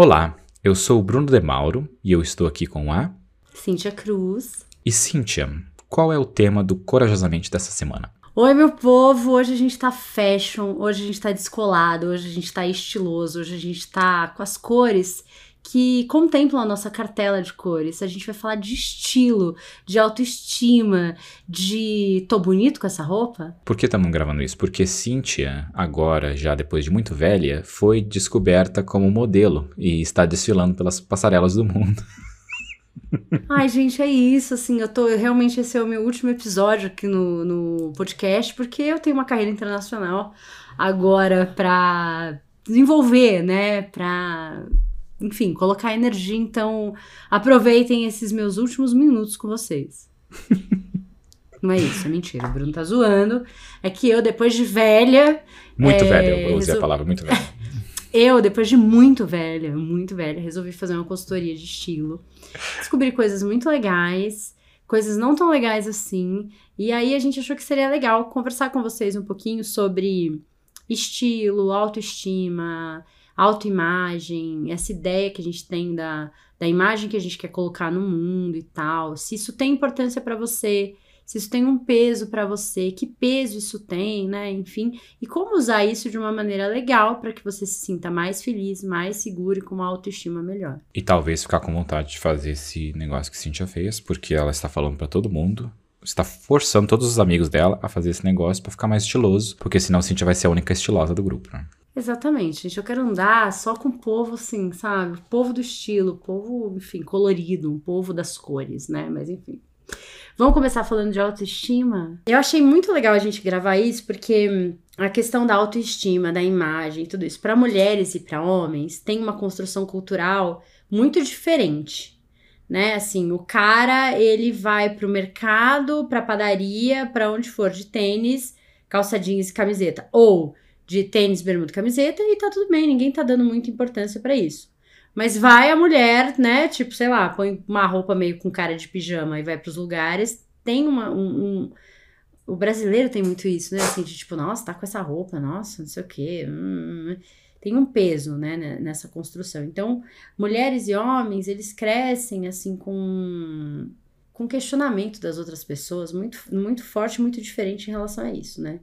Olá, eu sou o Bruno De Mauro e eu estou aqui com a Cíntia Cruz. E Cíntia, qual é o tema do Corajosamente dessa semana? Oi, meu povo! Hoje a gente tá fashion, hoje a gente tá descolado, hoje a gente tá estiloso, hoje a gente tá com as cores que contemplam a nossa cartela de cores. A gente vai falar de estilo, de autoestima, de tô bonito com essa roupa? Por que estamos gravando isso? Porque Cíntia, agora, já depois de muito velha, foi descoberta como modelo e está desfilando pelas passarelas do mundo. Ai, gente, é isso, assim, eu tô, realmente esse é o meu último episódio aqui no, no podcast, porque eu tenho uma carreira internacional agora pra desenvolver, né, pra enfim, colocar energia. Então, aproveitem esses meus últimos minutos com vocês. Não é isso, é mentira. O Bruno tá zoando. É que eu, depois de velha. Muito é, velha, eu usei resol... a palavra muito velha. Eu, depois de muito velha, muito velha, resolvi fazer uma consultoria de estilo. Descobri coisas muito legais, coisas não tão legais assim. E aí a gente achou que seria legal conversar com vocês um pouquinho sobre estilo, autoestima, autoimagem, essa ideia que a gente tem da, da imagem que a gente quer colocar no mundo e tal, se isso tem importância para você, se isso tem um peso para você, que peso isso tem, né? Enfim, e como usar isso de uma maneira legal para que você se sinta mais feliz, mais seguro e com uma autoestima melhor. E talvez ficar com vontade de fazer esse negócio que Cintia fez, porque ela está falando para todo mundo, está forçando todos os amigos dela a fazer esse negócio para ficar mais estiloso, porque senão Cintia vai ser a única estilosa do grupo, né? Exatamente, gente. Eu quero andar só com o povo assim, sabe? Povo do estilo, povo, enfim, colorido, um povo das cores, né? Mas enfim. Vamos começar falando de autoestima? Eu achei muito legal a gente gravar isso porque a questão da autoestima, da imagem, tudo isso, para mulheres e para homens, tem uma construção cultural muito diferente, né? Assim, o cara, ele vai pro mercado, pra padaria, para onde for de tênis, calça jeans e camiseta, ou de tênis, bermuda, camiseta e tá tudo bem, ninguém tá dando muita importância para isso. Mas vai a mulher, né? Tipo, sei lá, põe uma roupa meio com cara de pijama e vai pros lugares. Tem uma. Um, um, o brasileiro tem muito isso, né? Assim, de tipo, nossa, tá com essa roupa, nossa, não sei o quê. Hum, hum, hum. tem um peso, né, nessa construção. Então, mulheres e homens, eles crescem, assim, com com questionamento das outras pessoas muito, muito forte, muito diferente em relação a isso, né?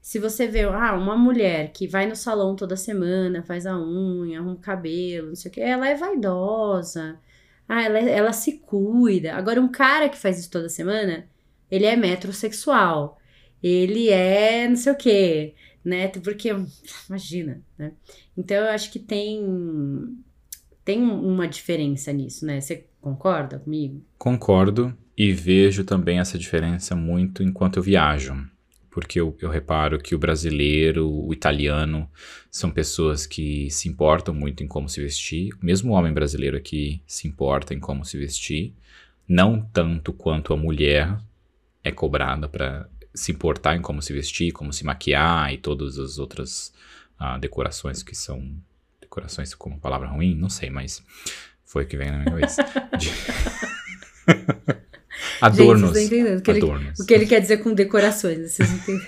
Se você vê, ah, uma mulher que vai no salão toda semana, faz a unha, arruma o cabelo, não sei o que, ela é vaidosa. Ah, ela, ela se cuida. Agora, um cara que faz isso toda semana, ele é metrosexual. Ele é não sei o que, né? Porque, imagina, né? Então, eu acho que tem, tem uma diferença nisso, né? Você concorda comigo? Concordo e vejo também essa diferença muito enquanto eu viajo porque eu, eu, reparo que o brasileiro, o italiano, são pessoas que se importam muito em como se vestir. Mesmo o homem brasileiro aqui se importa em como se vestir, não tanto quanto a mulher é cobrada para se importar em como se vestir, como se maquiar e todas as outras uh, decorações que são decorações como palavra ruim, não sei, mas foi o que veio na minha cabeça. De... Adornos. Gente, entendendo o que, Adornos. Ele, o que ele quer dizer com decorações, vocês entendem?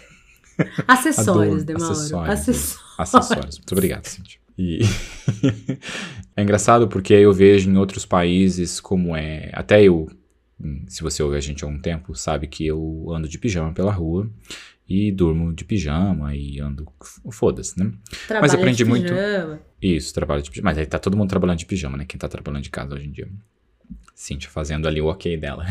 Acessórios, Demauro. Acessórios. Acessórios. Acessórios. Muito obrigado, Cintia. E é engraçado porque eu vejo em outros países como é. Até eu, se você ouve a gente há algum tempo, sabe que eu ando de pijama pela rua e durmo de pijama e ando. Foda-se, né? Trabalha Mas aprendi muito. Pijama. Isso, trabalho de pijama. Mas aí tá todo mundo trabalhando de pijama, né? Quem tá trabalhando de casa hoje em dia. Cintia fazendo ali o ok dela.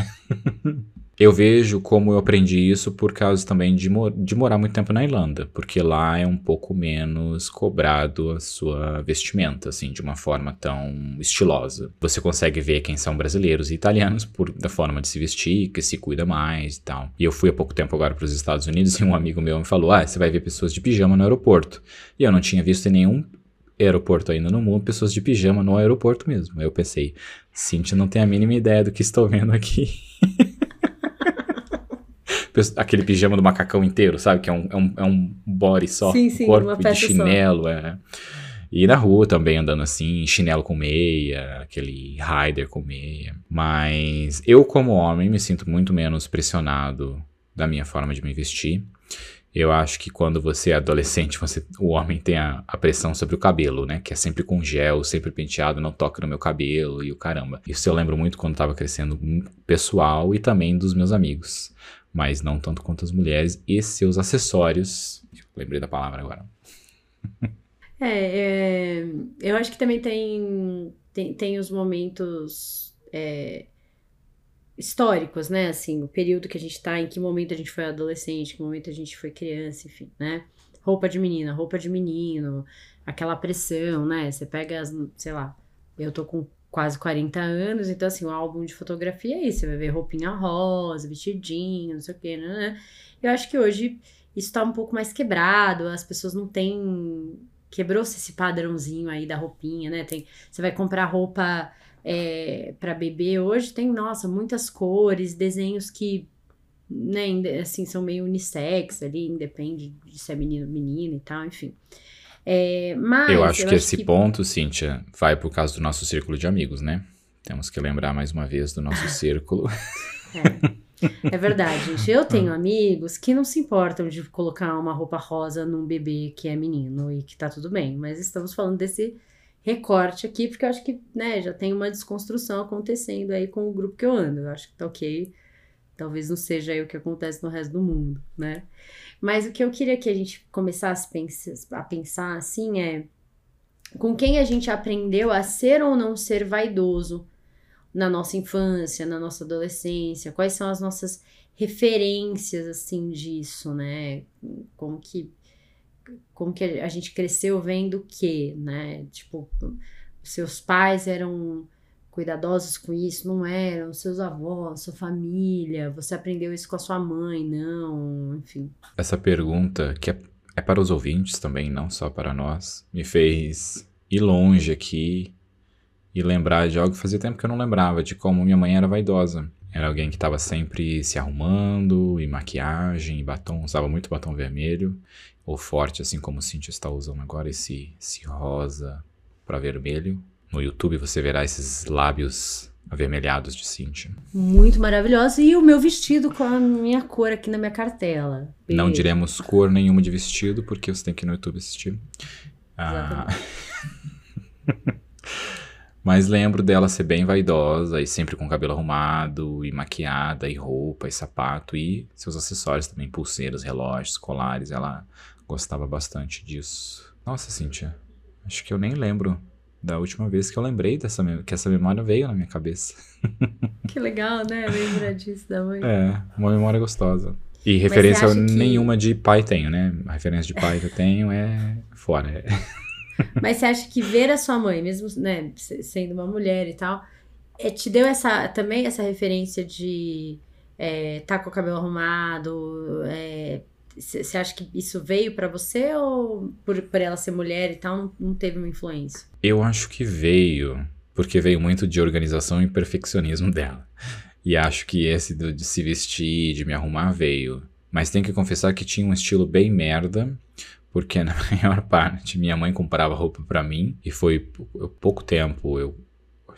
eu vejo como eu aprendi isso por causa também de, de morar muito tempo na Irlanda, porque lá é um pouco menos cobrado a sua vestimenta, assim, de uma forma tão estilosa. Você consegue ver quem são brasileiros e italianos por da forma de se vestir, que se cuida mais e tal. E eu fui há pouco tempo agora para os Estados Unidos e um amigo meu me falou: Ah, você vai ver pessoas de pijama no aeroporto. E eu não tinha visto em nenhum aeroporto ainda no mundo, pessoas de pijama no aeroporto mesmo. Aí eu pensei, Cintia não tem a mínima ideia do que estou vendo aqui. Aquele pijama do macacão inteiro, sabe? Que é um, é um, é um body só, sim, sim, corpo de chinelo, só. é. E na rua também andando assim, chinelo com meia, aquele rider com meia. Mas eu, como homem, me sinto muito menos pressionado da minha forma de me vestir. Eu acho que quando você é adolescente, você, o homem tem a, a, pressão sobre o cabelo, né? Que é sempre com gel, sempre penteado, não toca no meu cabelo e o caramba. Isso eu lembro muito quando tava crescendo pessoal e também dos meus amigos. Mas não tanto quanto as mulheres e seus acessórios. Lembrei da palavra agora. É, é, eu acho que também tem, tem, tem os momentos é, históricos, né? Assim, o período que a gente tá, em que momento a gente foi adolescente, que momento a gente foi criança, enfim, né? Roupa de menina, roupa de menino, aquela pressão, né? Você pega as, sei lá, eu tô com quase 40 anos, então assim, o álbum de fotografia é isso, você vai ver roupinha rosa, vestidinho, não sei o quê, né? Eu acho que hoje isso tá um pouco mais quebrado, as pessoas não têm quebrou-se esse padrãozinho aí da roupinha, né? Tem, você vai comprar roupa é, para bebê hoje, tem, nossa, muitas cores, desenhos que, né, assim, são meio unissex ali, independe de se é menino ou menina e tal, enfim. É, mas eu acho eu que acho esse que... ponto, Cíntia, vai por causa do nosso círculo de amigos, né? Temos que lembrar mais uma vez do nosso círculo. É. É verdade, gente. Eu tenho amigos que não se importam de colocar uma roupa rosa num bebê que é menino e que tá tudo bem. Mas estamos falando desse recorte aqui, porque eu acho que, né, já tem uma desconstrução acontecendo aí com o grupo que eu ando. Eu acho que tá ok. Talvez não seja aí o que acontece no resto do mundo, né? Mas o que eu queria que a gente começasse a pensar assim é com quem a gente aprendeu a ser ou não ser vaidoso na nossa infância, na nossa adolescência, quais são as nossas referências assim disso, né? Como que como que a gente cresceu vendo o quê, né? Tipo, seus pais eram cuidadosos com isso, não eram, seus avós, sua família, você aprendeu isso com a sua mãe, não, enfim. Essa pergunta, que é, é para os ouvintes também, não só para nós, me fez ir longe aqui e lembrar de algo que fazia tempo que eu não lembrava, de como minha mãe era vaidosa. Era alguém que estava sempre se arrumando, e maquiagem, e batom, usava muito batom vermelho, ou forte, assim como o Cintia está usando agora, esse, esse rosa para vermelho. No YouTube você verá esses lábios avermelhados de Cintia. Muito maravilhosa. E o meu vestido com a minha cor aqui na minha cartela. Beijo. Não diremos cor nenhuma de vestido, porque você tem que ir no YouTube assistir. Ah... Mas lembro dela ser bem vaidosa e sempre com cabelo arrumado, e maquiada, e roupa, e sapato, e seus acessórios também, pulseiras, relógios, colares. Ela gostava bastante disso. Nossa, Cintia, acho que eu nem lembro da última vez que eu lembrei dessa que essa memória veio na minha cabeça. Que legal, né? Lembrar disso da mãe. É, uma memória gostosa. E referência nenhuma que... de pai tenho, né? A referência de pai que eu tenho é fora. Mas você acha que ver a sua mãe, mesmo né, sendo uma mulher e tal, é, te deu essa também essa referência de é, tá com o cabelo arrumado? Você é, acha que isso veio para você ou por, por ela ser mulher e tal não, não teve uma influência? Eu acho que veio, porque veio muito de organização e perfeccionismo dela. E acho que esse do, de se vestir, de me arrumar veio. Mas tenho que confessar que tinha um estilo bem merda, porque na maior parte minha mãe comprava roupa para mim e foi pouco tempo, eu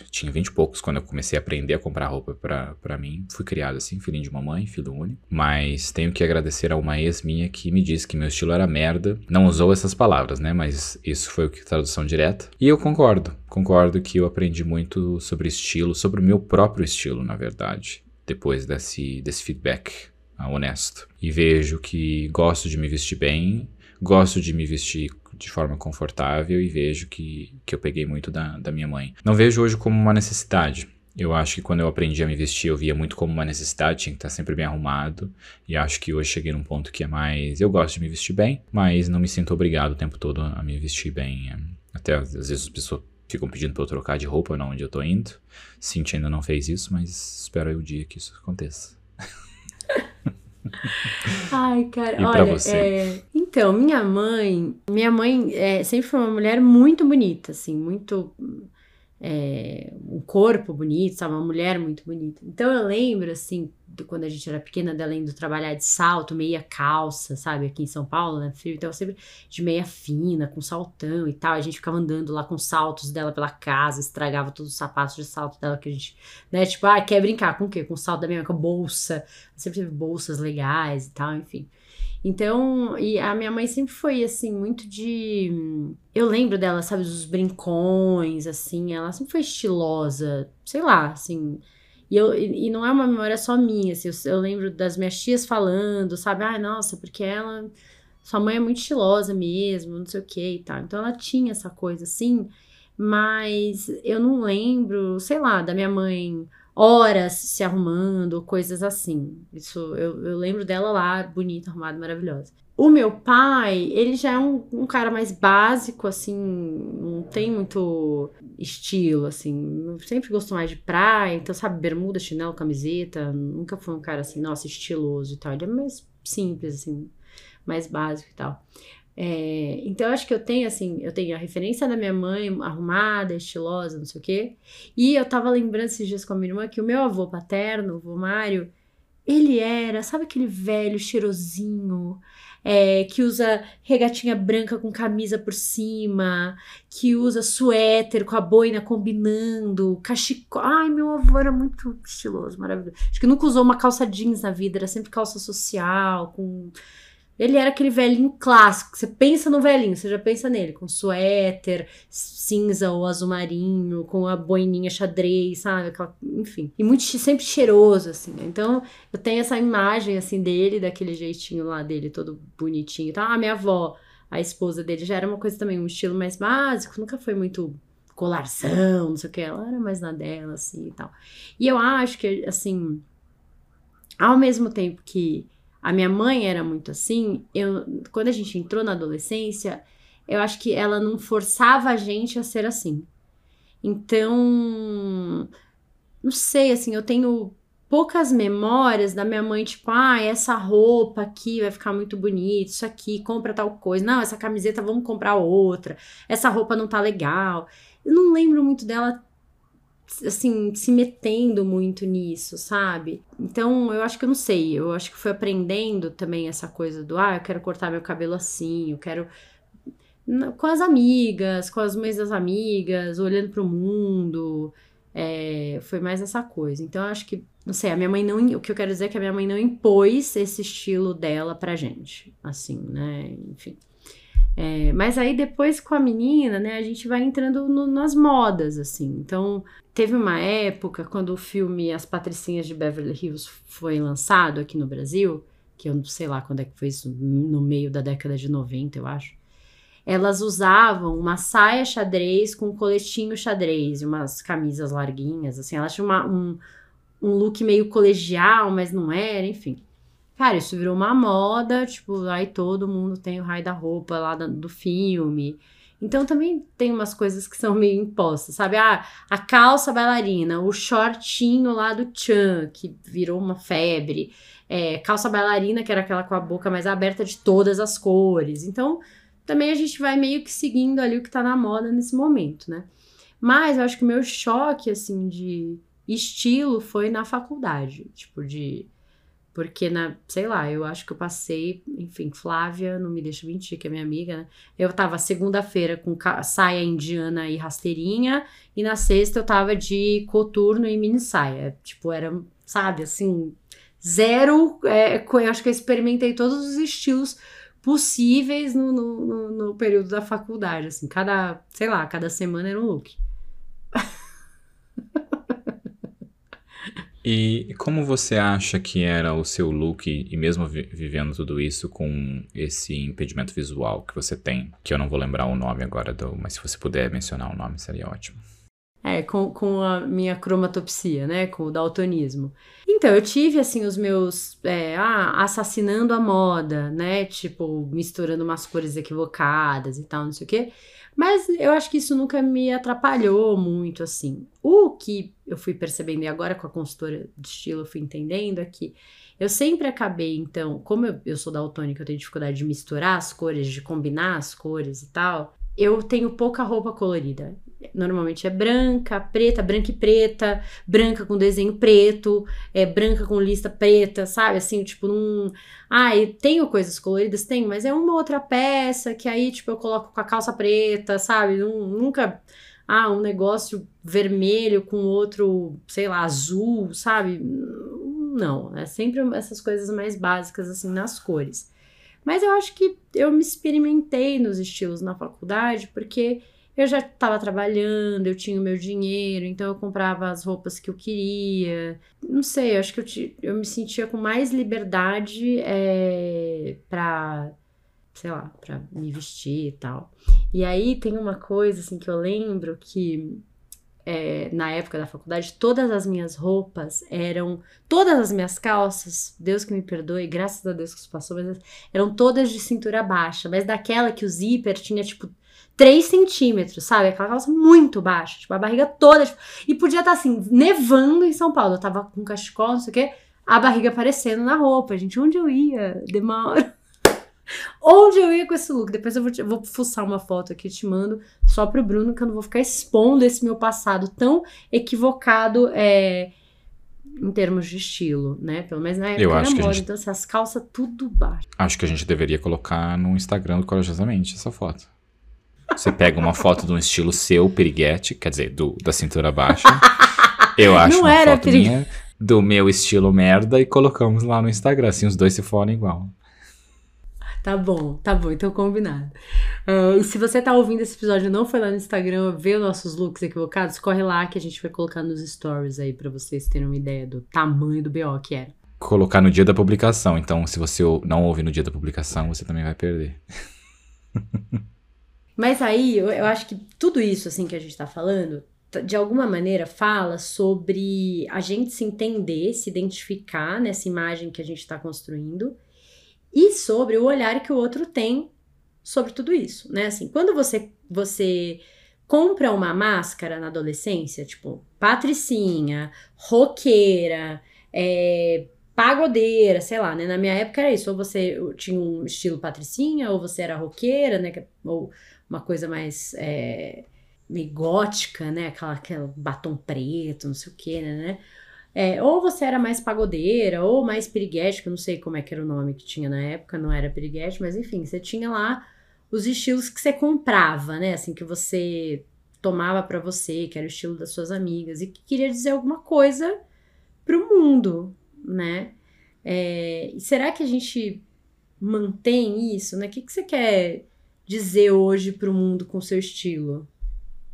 tinha vinte e poucos quando eu comecei a aprender a comprar roupa para mim. Fui criado assim, filhinho de mamãe, filho único. Mas tenho que agradecer a uma ex minha que me disse que meu estilo era merda. Não usou essas palavras, né? Mas isso foi o que tradução direta. E eu concordo. Concordo que eu aprendi muito sobre estilo, sobre o meu próprio estilo, na verdade. Depois desse, desse feedback ah, honesto. E vejo que gosto de me vestir bem gosto de me vestir de forma confortável e vejo que, que eu peguei muito da, da minha mãe. Não vejo hoje como uma necessidade. Eu acho que quando eu aprendi a me vestir, eu via muito como uma necessidade, tinha que estar sempre bem arrumado. E acho que hoje cheguei num ponto que é mais. Eu gosto de me vestir bem, mas não me sinto obrigado o tempo todo a me vestir bem. Até às vezes as pessoas ficam pedindo pra eu trocar de roupa, não onde eu tô indo. Cintia ainda não fez isso, mas espero o dia que isso aconteça. Ai, cara, e olha, é... então, minha mãe, minha mãe é, sempre foi uma mulher muito bonita, assim, muito é, um corpo bonito, sabe? Uma mulher muito bonita. Então eu lembro, assim, quando a gente era pequena, dela indo trabalhar de salto, meia calça, sabe? Aqui em São Paulo, né? Frio, então sempre de meia fina, com saltão e tal. A gente ficava andando lá com saltos dela pela casa, estragava todos os sapatos de salto dela que a gente, né? Tipo, ah, quer brincar com o quê? Com salto da minha mãe, com bolsa. Sempre teve bolsas legais e tal, enfim. Então, e a minha mãe sempre foi assim, muito de. Eu lembro dela, sabe, dos brincões, assim, ela sempre foi estilosa, sei lá, assim. E, eu, e, não é uma memória só minha, assim, eu, eu lembro das minhas tias falando, sabe, ai, ah, nossa, porque ela. Sua mãe é muito estilosa mesmo, não sei o que e tal. Então ela tinha essa coisa assim, mas eu não lembro, sei lá, da minha mãe horas se arrumando, coisas assim. Isso eu, eu lembro dela lá, bonita, arrumada, maravilhosa. O meu pai, ele já é um, um, cara mais básico, assim, não tem muito estilo, assim. Sempre gostou mais de praia, então, sabe, bermuda, chinelo, camiseta. Nunca foi um cara assim, nossa, estiloso e tal. Ele é mais simples, assim, mais básico e tal. É, então, eu acho que eu tenho, assim, eu tenho a referência da minha mãe arrumada, estilosa, não sei o quê. E eu tava lembrando esses dias com a minha irmã que o meu avô paterno, o avô Mário, ele era, sabe aquele velho cheirosinho, é, que usa regatinha branca com camisa por cima, que usa suéter com a boina combinando, cachecol. Ai, meu avô era muito estiloso, maravilhoso. Acho que nunca usou uma calça jeans na vida, era sempre calça social, com ele era aquele velhinho clássico. Você pensa no velhinho, você já pensa nele, com suéter, cinza ou azul marinho, com a boininha xadrez, sabe? Aquela, enfim. E muito sempre cheiroso, assim. Então, eu tenho essa imagem, assim, dele, daquele jeitinho lá dele, todo bonitinho. Então, a minha avó, a esposa dele, já era uma coisa também, um estilo mais básico, nunca foi muito colarzão, não sei o que. Ela era mais na dela, assim e tal. E eu acho que, assim, ao mesmo tempo que a minha mãe era muito assim, eu, quando a gente entrou na adolescência, eu acho que ela não forçava a gente a ser assim. Então, não sei, assim, eu tenho poucas memórias da minha mãe, tipo, ah, essa roupa aqui vai ficar muito bonita, isso aqui, compra tal coisa. Não, essa camiseta vamos comprar outra. Essa roupa não tá legal. Eu não lembro muito dela assim, se metendo muito nisso, sabe? Então, eu acho que eu não sei, eu acho que fui aprendendo também essa coisa do, ah, eu quero cortar meu cabelo assim, eu quero com as amigas, com as mães das amigas, olhando para o mundo, é, foi mais essa coisa. Então, eu acho que, não sei, a minha mãe não, o que eu quero dizer é que a minha mãe não impôs esse estilo dela pra gente, assim, né? Enfim. É, mas aí depois com a menina, né, a gente vai entrando no, nas modas, assim. Então, teve uma época quando o filme As Patricinhas de Beverly Hills foi lançado aqui no Brasil, que eu não sei lá quando é que foi isso, no meio da década de 90, eu acho. Elas usavam uma saia xadrez com um coletinho xadrez e umas camisas larguinhas, assim. Elas tinham uma, um, um look meio colegial, mas não era, enfim. Cara, isso virou uma moda, tipo, aí todo mundo tem o raio da roupa lá do filme. Então também tem umas coisas que são meio impostas, sabe? Ah, a calça bailarina, o shortinho lá do Chan, que virou uma febre. É, calça bailarina, que era aquela com a boca mais aberta de todas as cores. Então, também a gente vai meio que seguindo ali o que tá na moda nesse momento, né? Mas eu acho que o meu choque, assim, de estilo foi na faculdade. Tipo, de porque, na, sei lá, eu acho que eu passei, enfim, Flávia, não me deixa mentir, que é minha amiga, né? Eu tava segunda-feira com saia indiana e rasteirinha, e na sexta eu tava de coturno e mini saia. Tipo, era, sabe, assim, zero. É, eu acho que eu experimentei todos os estilos possíveis no, no, no, no período da faculdade, assim, cada, sei lá, cada semana era um look. E como você acha que era o seu look, e mesmo vi vivendo tudo isso com esse impedimento visual que você tem, que eu não vou lembrar o nome agora, do, mas se você puder mencionar o nome seria ótimo. É, com, com a minha cromatopsia, né? Com o daltonismo. Então, eu tive, assim, os meus. É, ah, assassinando a moda, né? Tipo, misturando umas cores equivocadas e tal, não sei o quê. Mas eu acho que isso nunca me atrapalhou muito, assim. O que eu fui percebendo, e agora com a consultora de estilo eu fui entendendo, é que eu sempre acabei, então, como eu, eu sou daltônica, eu tenho dificuldade de misturar as cores, de combinar as cores e tal, eu tenho pouca roupa colorida. Normalmente é branca, preta, branca e preta, branca com desenho preto, é branca com lista preta, sabe? Assim, tipo, num. Ah, e tenho coisas coloridas? Tenho, mas é uma outra peça que aí, tipo, eu coloco com a calça preta, sabe? Nunca. Ah, um negócio vermelho com outro, sei lá, azul, sabe? Não, é sempre essas coisas mais básicas, assim, nas cores. Mas eu acho que eu me experimentei nos estilos na faculdade, porque eu já estava trabalhando, eu tinha o meu dinheiro, então eu comprava as roupas que eu queria. Não sei, eu acho que eu, eu me sentia com mais liberdade é, para, sei lá, para me vestir e tal. E aí tem uma coisa assim que eu lembro que é, na época da faculdade, todas as minhas roupas eram. Todas as minhas calças, Deus que me perdoe, graças a Deus que isso passou, mas eram todas de cintura baixa, mas daquela que o zíper tinha tipo 3 centímetros, sabe? Aquela calça muito baixa, tipo, a barriga toda. Tipo, e podia estar tá, assim, nevando em São Paulo. Eu tava com cachecol, não sei o quê, a barriga aparecendo na roupa, gente. Onde eu ia? Demora. Onde eu ia com esse look? Depois eu vou, te, vou fuçar uma foto aqui, te mando só pro Bruno, que eu não vou ficar expondo esse meu passado tão equivocado é, em termos de estilo, né? Pelo menos na época eu acho era moda, gente... então essas calças tudo baixo. Acho que a gente deveria colocar no Instagram do Corajosamente essa foto. Você pega uma foto de um estilo seu, piriguete, quer dizer, do, da cintura baixa. Eu acho não uma foto minha do meu estilo merda e colocamos lá no Instagram, assim os dois se forem igual. Tá bom, tá bom, então combinado. Uh, e se você tá ouvindo esse episódio e não foi lá no Instagram ver nossos looks equivocados, corre lá que a gente vai colocar nos stories aí para vocês terem uma ideia do tamanho do BO que era. Colocar no dia da publicação, então se você não ouve no dia da publicação, você também vai perder. Mas aí eu, eu acho que tudo isso assim que a gente tá falando de alguma maneira fala sobre a gente se entender, se identificar nessa imagem que a gente está construindo e sobre o olhar que o outro tem sobre tudo isso, né? Assim, quando você você compra uma máscara na adolescência, tipo patricinha, roqueira, é, pagodeira, sei lá, né? Na minha época era isso, ou você tinha um estilo patricinha, ou você era roqueira, né? Ou uma coisa mais é, meio gótica, né? Aquela, aquela batom preto, não sei o que, né? É, ou você era mais pagodeira, ou mais piriguete, que eu não sei como é que era o nome que tinha na época, não era piriguete, mas enfim, você tinha lá os estilos que você comprava, né? Assim, que você tomava para você, que era o estilo das suas amigas, e que queria dizer alguma coisa pro mundo, né? É, será que a gente mantém isso, né? O que, que você quer dizer hoje pro mundo com seu estilo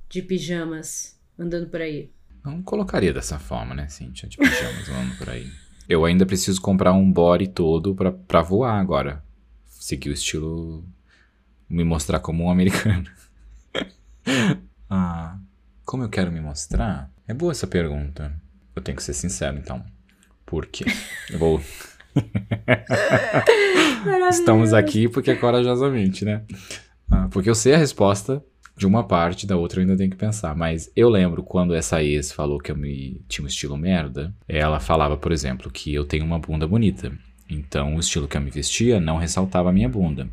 de pijamas andando por aí? Não colocaria dessa forma, né, Cintia? De pijamas andando por aí. Eu ainda preciso comprar um body todo pra, pra voar agora. Seguir o estilo. Me mostrar como um americano. ah, como eu quero me mostrar? É boa essa pergunta. Eu tenho que ser sincero, então. Por quê? Eu vou. Estamos aqui porque é corajosamente, né? Ah, porque eu sei a resposta de uma parte, da outra eu ainda tenho que pensar. Mas eu lembro quando essa ex falou que eu me tinha um estilo merda, ela falava, por exemplo, que eu tenho uma bunda bonita. Então o estilo que eu me vestia não ressaltava a minha bunda.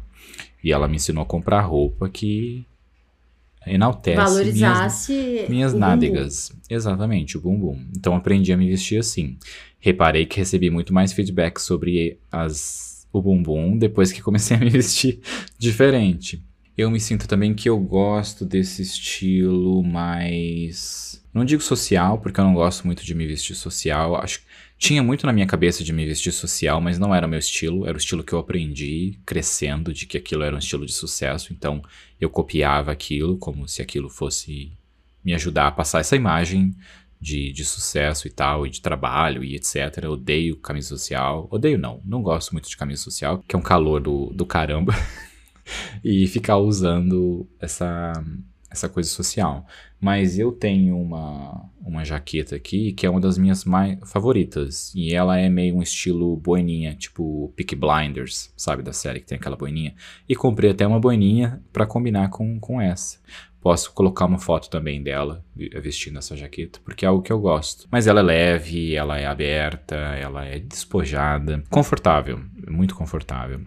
E ela me ensinou a comprar roupa que enaltece Valorizasse minhas, minhas nádegas. Bumbum. Exatamente, o bumbum. Então aprendi a me vestir assim. Reparei que recebi muito mais feedback sobre as, o bumbum depois que comecei a me vestir diferente. Eu me sinto também que eu gosto desse estilo mais. Não digo social, porque eu não gosto muito de me vestir social. Acho tinha muito na minha cabeça de me vestir social, mas não era o meu estilo. Era o estilo que eu aprendi crescendo, de que aquilo era um estilo de sucesso. Então eu copiava aquilo como se aquilo fosse me ajudar a passar essa imagem de, de sucesso e tal, e de trabalho e etc. Eu odeio camisa social. Odeio não, não gosto muito de camisa social, que é um calor do, do caramba. e ficar usando essa, essa coisa social. Mas eu tenho uma, uma jaqueta aqui que é uma das minhas mais favoritas. E ela é meio um estilo boininha, tipo Peak Blinders, sabe? Da série que tem aquela boininha. E comprei até uma boininha para combinar com, com essa. Posso colocar uma foto também dela vestindo essa jaqueta, porque é algo que eu gosto. Mas ela é leve, ela é aberta, ela é despojada, confortável, muito confortável.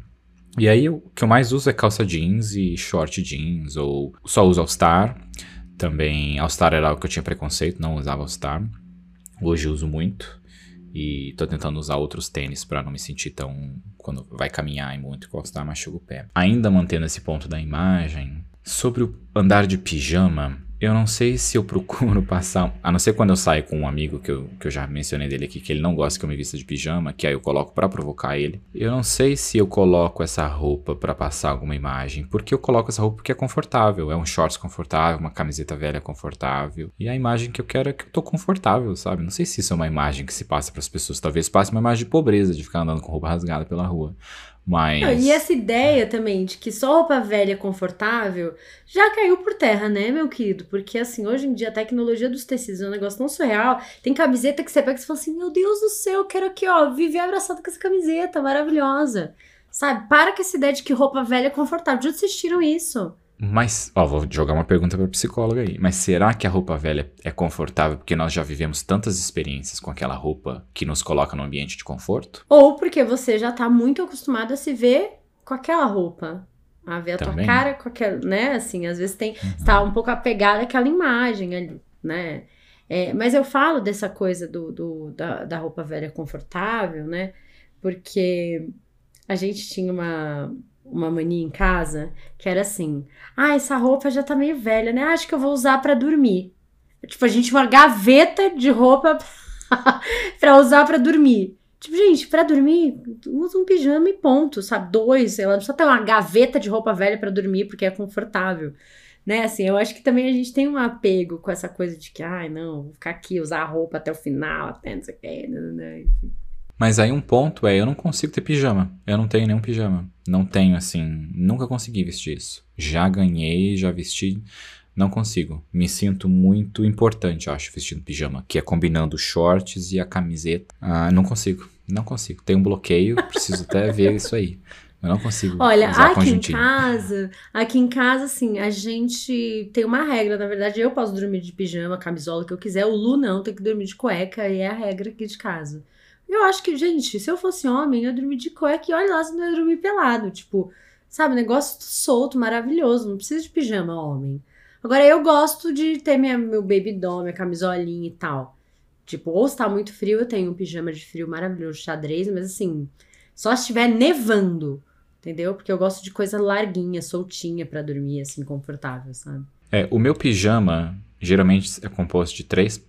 E aí o que eu mais uso é calça jeans e short jeans, ou só uso All-Star. Também All-Star era algo que eu tinha preconceito, não usava All-Star. Hoje uso muito. E tô tentando usar outros tênis para não me sentir tão. Quando vai caminhar e muito com All-Star, machuca o pé. Ainda mantendo esse ponto da imagem, sobre o andar de pijama, eu não sei se eu procuro passar. A não ser quando eu saio com um amigo, que eu, que eu já mencionei dele aqui, que ele não gosta que eu me vista de pijama, que aí eu coloco para provocar ele. Eu não sei se eu coloco essa roupa para passar alguma imagem, porque eu coloco essa roupa porque é confortável. É um shorts confortável, uma camiseta velha confortável. E a imagem que eu quero é que eu tô confortável, sabe? Não sei se isso é uma imagem que se passa para as pessoas. Talvez passe uma imagem de pobreza, de ficar andando com roupa rasgada pela rua. Mas. Não, e essa ideia também de que só roupa velha é confortável já caiu por terra, né, meu querido? Porque assim, hoje em dia a tecnologia dos tecidos é um negócio tão surreal. Tem camiseta que você pega e você fala assim: meu Deus do céu, eu quero aqui, ó, viver abraçado com essa camiseta maravilhosa. Sabe? Para com essa ideia de que roupa velha é confortável. De onde vocês tiram isso? Mas, ó, vou jogar uma pergunta para psicóloga aí. Mas será que a roupa velha é confortável porque nós já vivemos tantas experiências com aquela roupa que nos coloca no ambiente de conforto? Ou porque você já tá muito acostumado a se ver com aquela roupa? A ver a Também. tua cara com aquela, né? Assim, às vezes tem, uhum. tá um pouco apegada àquela imagem ali, né? É, mas eu falo dessa coisa do, do da, da roupa velha confortável, né? Porque a gente tinha uma, uma mania em casa que era assim: ah, essa roupa já tá meio velha, né? Acho que eu vou usar para dormir. Tipo, a gente uma gaveta de roupa para usar para dormir. Tipo, gente, para dormir, usa um pijama e ponto, sabe? Dois, lá, não precisa ter uma gaveta de roupa velha para dormir porque é confortável. Né, assim, eu acho que também a gente tem um apego com essa coisa de que, ai, não, vou ficar aqui, usar a roupa até o final, até não sei o que, né, né enfim. Mas aí um ponto é, eu não consigo ter pijama. Eu não tenho nenhum pijama. Não tenho, assim, nunca consegui vestir isso. Já ganhei, já vesti, não consigo. Me sinto muito importante, acho, vestindo pijama, que é combinando shorts e a camiseta. Ah, não consigo, não consigo. Tem um bloqueio, preciso até ver isso aí. Eu não consigo. Olha, aqui em casa, aqui em casa, assim, a gente tem uma regra. Na verdade, eu posso dormir de pijama, camisola que eu quiser. O Lu não, tem que dormir de cueca e é a regra aqui de casa. Eu acho que, gente, se eu fosse homem, eu dormir de cueca e olha lá se não ia dormir pelado. Tipo, sabe, negócio solto, maravilhoso. Não precisa de pijama, homem. Agora, eu gosto de ter minha, meu baby doll, minha camisolinha e tal. Tipo, ou se tá muito frio, eu tenho um pijama de frio maravilhoso, xadrez, mas assim, só se estiver nevando, entendeu? Porque eu gosto de coisa larguinha, soltinha para dormir, assim, confortável, sabe? É, o meu pijama geralmente é composto de três,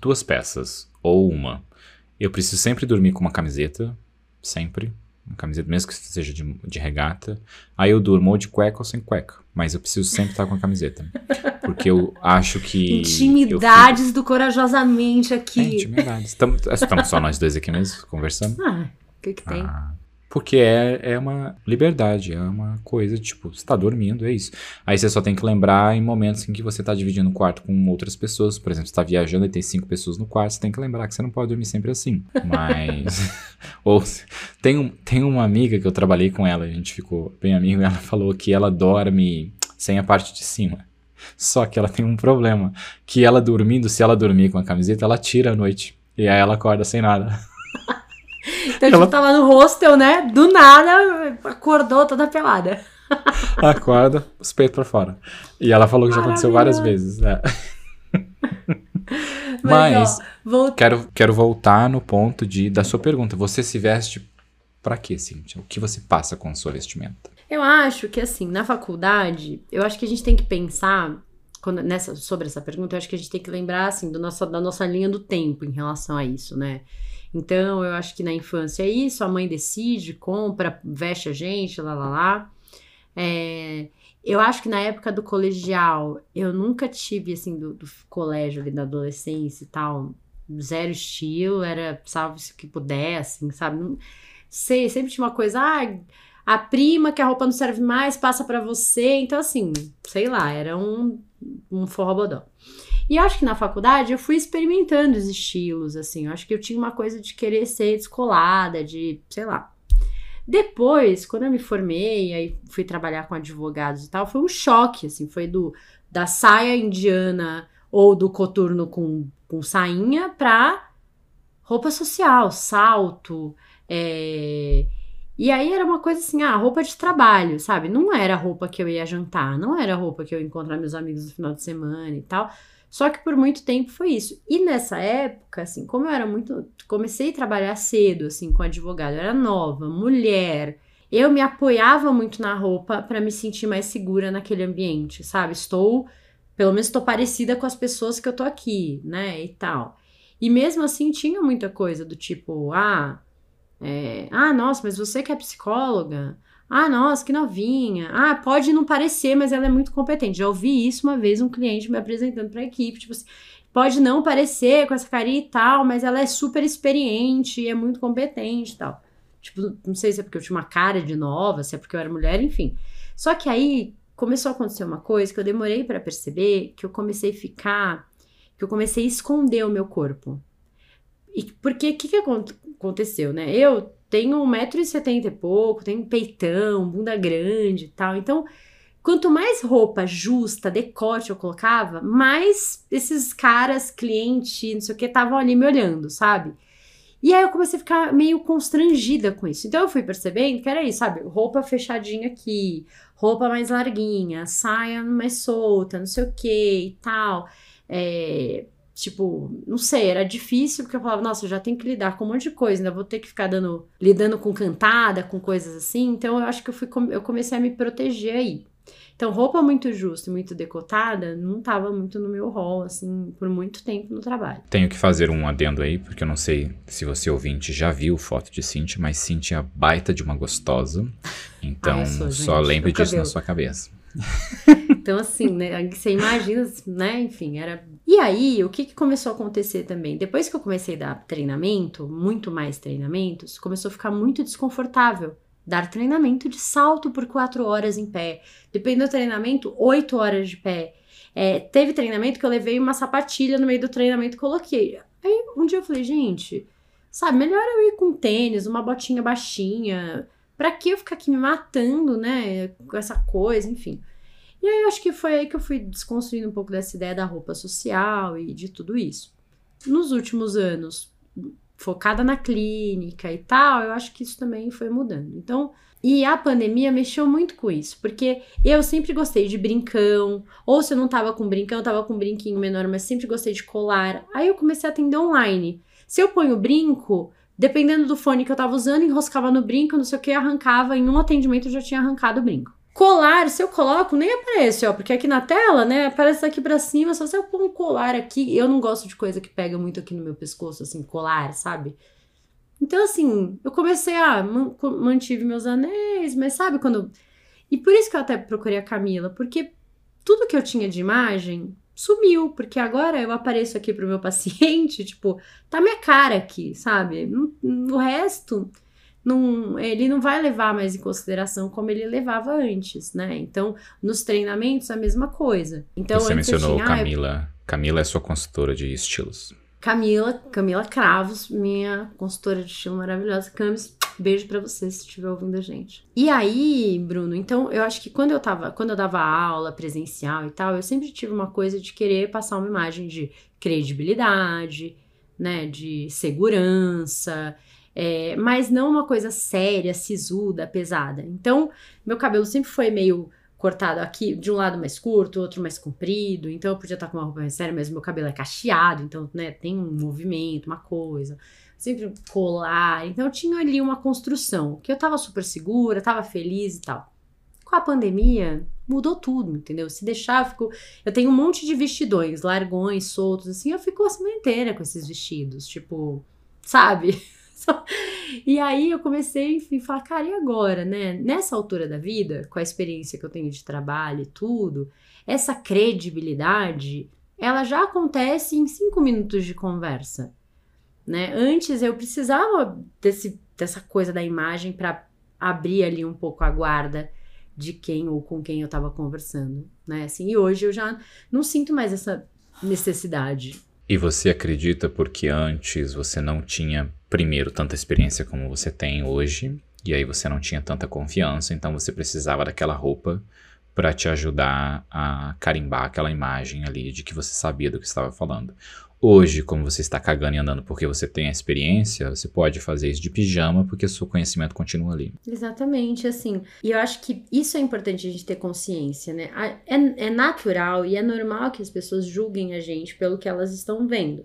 duas peças, ou uma. Eu preciso sempre dormir com uma camiseta, sempre. Uma camiseta, mesmo que seja de, de regata. Aí eu durmo ou de cueca ou sem cueca. Mas eu preciso sempre estar com a camiseta. Porque eu acho que. Intimidades fico... do Corajosamente aqui. É, intimidades. Estamos, só nós dois aqui mesmo, conversando. Ah, o que, que tem? Ah, porque é, é uma liberdade, é uma coisa, tipo, você tá dormindo, é isso. Aí você só tem que lembrar em momentos em que você tá dividindo o quarto com outras pessoas. Por exemplo, você tá viajando e tem cinco pessoas no quarto, você tem que lembrar que você não pode dormir sempre assim. Mas. Ou tem, um, tem uma amiga que eu trabalhei com ela, a gente ficou bem amigo, e ela falou que ela dorme sem a parte de cima. Só que ela tem um problema. Que ela dormindo, se ela dormir com a camiseta, ela tira à noite. E aí ela acorda sem nada. Então ela... a gente tava no hostel, né? Do nada, acordou toda pelada. Acorda, os peitos pra fora. E ela falou que já aconteceu várias vezes. Né? Mas, Mas ó, quero, quero voltar no ponto de, da sua pergunta. Você se veste para quê, Cintia? O que você passa com a sua vestimenta? Eu acho que, assim, na faculdade, eu acho que a gente tem que pensar quando, nessa, sobre essa pergunta, eu acho que a gente tem que lembrar, assim, do nosso, da nossa linha do tempo em relação a isso, né? Então, eu acho que na infância é isso, a mãe decide, compra, veste a gente, lá, lá, lá. É, eu acho que na época do colegial, eu nunca tive, assim, do, do colégio ali, da adolescência e tal, zero estilo, era, salve se que puder, assim, sabe? sei, sempre tinha uma coisa, ah, a prima que a roupa não serve mais passa para você, então assim, sei lá, era um, um forrobodó. E acho que na faculdade eu fui experimentando os estilos, assim. Eu acho que eu tinha uma coisa de querer ser descolada, de, sei lá. Depois, quando eu me formei, aí fui trabalhar com advogados e tal, foi um choque, assim. Foi do da saia indiana ou do coturno com, com sainha pra roupa social, salto, é... E aí era uma coisa assim, ah, roupa de trabalho, sabe? Não era roupa que eu ia jantar, não era roupa que eu ia encontrar meus amigos no final de semana e tal. Só que por muito tempo foi isso. E nessa época, assim, como eu era muito. Comecei a trabalhar cedo, assim, com advogado, eu era nova, mulher. Eu me apoiava muito na roupa para me sentir mais segura naquele ambiente, sabe? Estou pelo menos tô parecida com as pessoas que eu tô aqui, né? E tal. E mesmo assim tinha muita coisa do tipo, ah, é, ah, nossa, mas você que é psicóloga? Ah, nossa, que novinha. Ah, pode não parecer, mas ela é muito competente. Já ouvi isso uma vez, um cliente me apresentando para a equipe, tipo assim, pode não parecer com essa carinha e tal, mas ela é super experiente é muito competente e tal. Tipo, não sei se é porque eu tinha uma cara de nova, se é porque eu era mulher, enfim. Só que aí começou a acontecer uma coisa que eu demorei para perceber, que eu comecei a ficar, que eu comecei a esconder o meu corpo. E porque o que, que aconteceu, né? Eu tenho 1,70m e pouco, tenho peitão, bunda grande e tal. Então, quanto mais roupa justa, decote eu colocava, mais esses caras, cliente, não sei o que, estavam ali me olhando, sabe? E aí eu comecei a ficar meio constrangida com isso. Então eu fui percebendo que era isso, sabe? Roupa fechadinha aqui, roupa mais larguinha, saia mais solta, não sei o que e tal. É, tipo, não sei, era difícil porque eu falava, nossa, eu já tenho que lidar com um monte de coisa, ainda vou ter que ficar dando, lidando com cantada, com coisas assim. Então eu acho que eu fui eu comecei a me proteger aí. Então, roupa muito justa e muito decotada não estava muito no meu rol, assim, por muito tempo no trabalho. Tenho que fazer um adendo aí, porque eu não sei se você ouvinte já viu foto de Cintia, mas Cintia é baita de uma gostosa. Então, ah, sou, só lembre disso cabelo. na sua cabeça. Então, assim, né? Você imagina, né? Enfim, era. E aí, o que, que começou a acontecer também? Depois que eu comecei a dar treinamento, muito mais treinamentos, começou a ficar muito desconfortável dar treinamento de salto por quatro horas em pé. Dependendo do treinamento, oito horas de pé. É, teve treinamento que eu levei uma sapatilha no meio do treinamento e coloquei. Aí um dia eu falei, gente, sabe, melhor eu ir com tênis, uma botinha baixinha. Pra que eu ficar aqui me matando, né? Com essa coisa, enfim. E aí eu acho que foi aí que eu fui desconstruindo um pouco dessa ideia da roupa social e de tudo isso. Nos últimos anos, focada na clínica e tal, eu acho que isso também foi mudando. Então, e a pandemia mexeu muito com isso, porque eu sempre gostei de brincão, ou se eu não tava com brincão, eu tava com um brinquinho menor, mas sempre gostei de colar. Aí eu comecei a atender online. Se eu ponho brinco, dependendo do fone que eu tava usando, enroscava no brinco, não sei o que, arrancava, em um atendimento eu já tinha arrancado o brinco. Colar, se eu coloco, nem aparece, ó, porque aqui na tela, né, aparece aqui pra cima, só se eu pôr um colar aqui, eu não gosto de coisa que pega muito aqui no meu pescoço, assim, colar, sabe? Então, assim, eu comecei a, mantive meus anéis, mas sabe quando... E por isso que eu até procurei a Camila, porque tudo que eu tinha de imagem sumiu, porque agora eu apareço aqui pro meu paciente, tipo, tá minha cara aqui, sabe? O resto não, ele não vai levar mais em consideração como ele levava antes, né? Então, nos treinamentos, a mesma coisa. Então, Você mencionou tinha, Camila. Ah, Camila é sua consultora de estilos. Camila, Camila Cravos, minha consultora de estilo maravilhosa. Camis, beijo para você se estiver ouvindo a gente. E aí, Bruno, então eu acho que quando eu tava, quando eu dava aula presencial e tal, eu sempre tive uma coisa de querer passar uma imagem de credibilidade, né, de segurança, é, mas não uma coisa séria, sisuda, pesada. Então, meu cabelo sempre foi meio cortado aqui, de um lado mais curto, outro mais comprido. Então, eu podia estar com uma roupa mais séria, mas meu cabelo é cacheado, então, né, tem um movimento, uma coisa. Sempre colar. Então, eu tinha ali uma construção que eu tava super segura, tava feliz e tal. Com a pandemia, mudou tudo, entendeu? Se deixar, eu fico. Eu tenho um monte de vestidões, largões, soltos, assim, eu fico a semana inteira com esses vestidos. Tipo, sabe? E aí eu comecei, enfim, a falar, cara, e agora, né? Nessa altura da vida, com a experiência que eu tenho de trabalho e tudo, essa credibilidade, ela já acontece em cinco minutos de conversa, né? Antes eu precisava desse, dessa coisa da imagem para abrir ali um pouco a guarda de quem ou com quem eu estava conversando, né? Assim, e hoje eu já não sinto mais essa necessidade. E você acredita porque antes você não tinha primeiro, tanta experiência como você tem hoje, e aí você não tinha tanta confiança, então você precisava daquela roupa para te ajudar a carimbar aquela imagem ali de que você sabia do que estava falando. Hoje, como você está cagando e andando porque você tem a experiência, você pode fazer isso de pijama porque o seu conhecimento continua ali. Exatamente, assim. E eu acho que isso é importante a gente ter consciência, né? É, é natural e é normal que as pessoas julguem a gente pelo que elas estão vendo.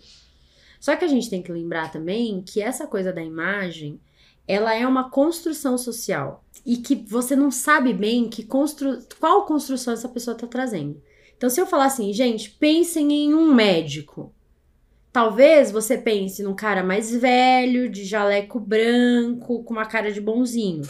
Só que a gente tem que lembrar também que essa coisa da imagem, ela é uma construção social e que você não sabe bem que constru... qual construção essa pessoa está trazendo. Então, se eu falar assim, gente, pensem em um médico. Talvez você pense num cara mais velho, de jaleco branco, com uma cara de bonzinho.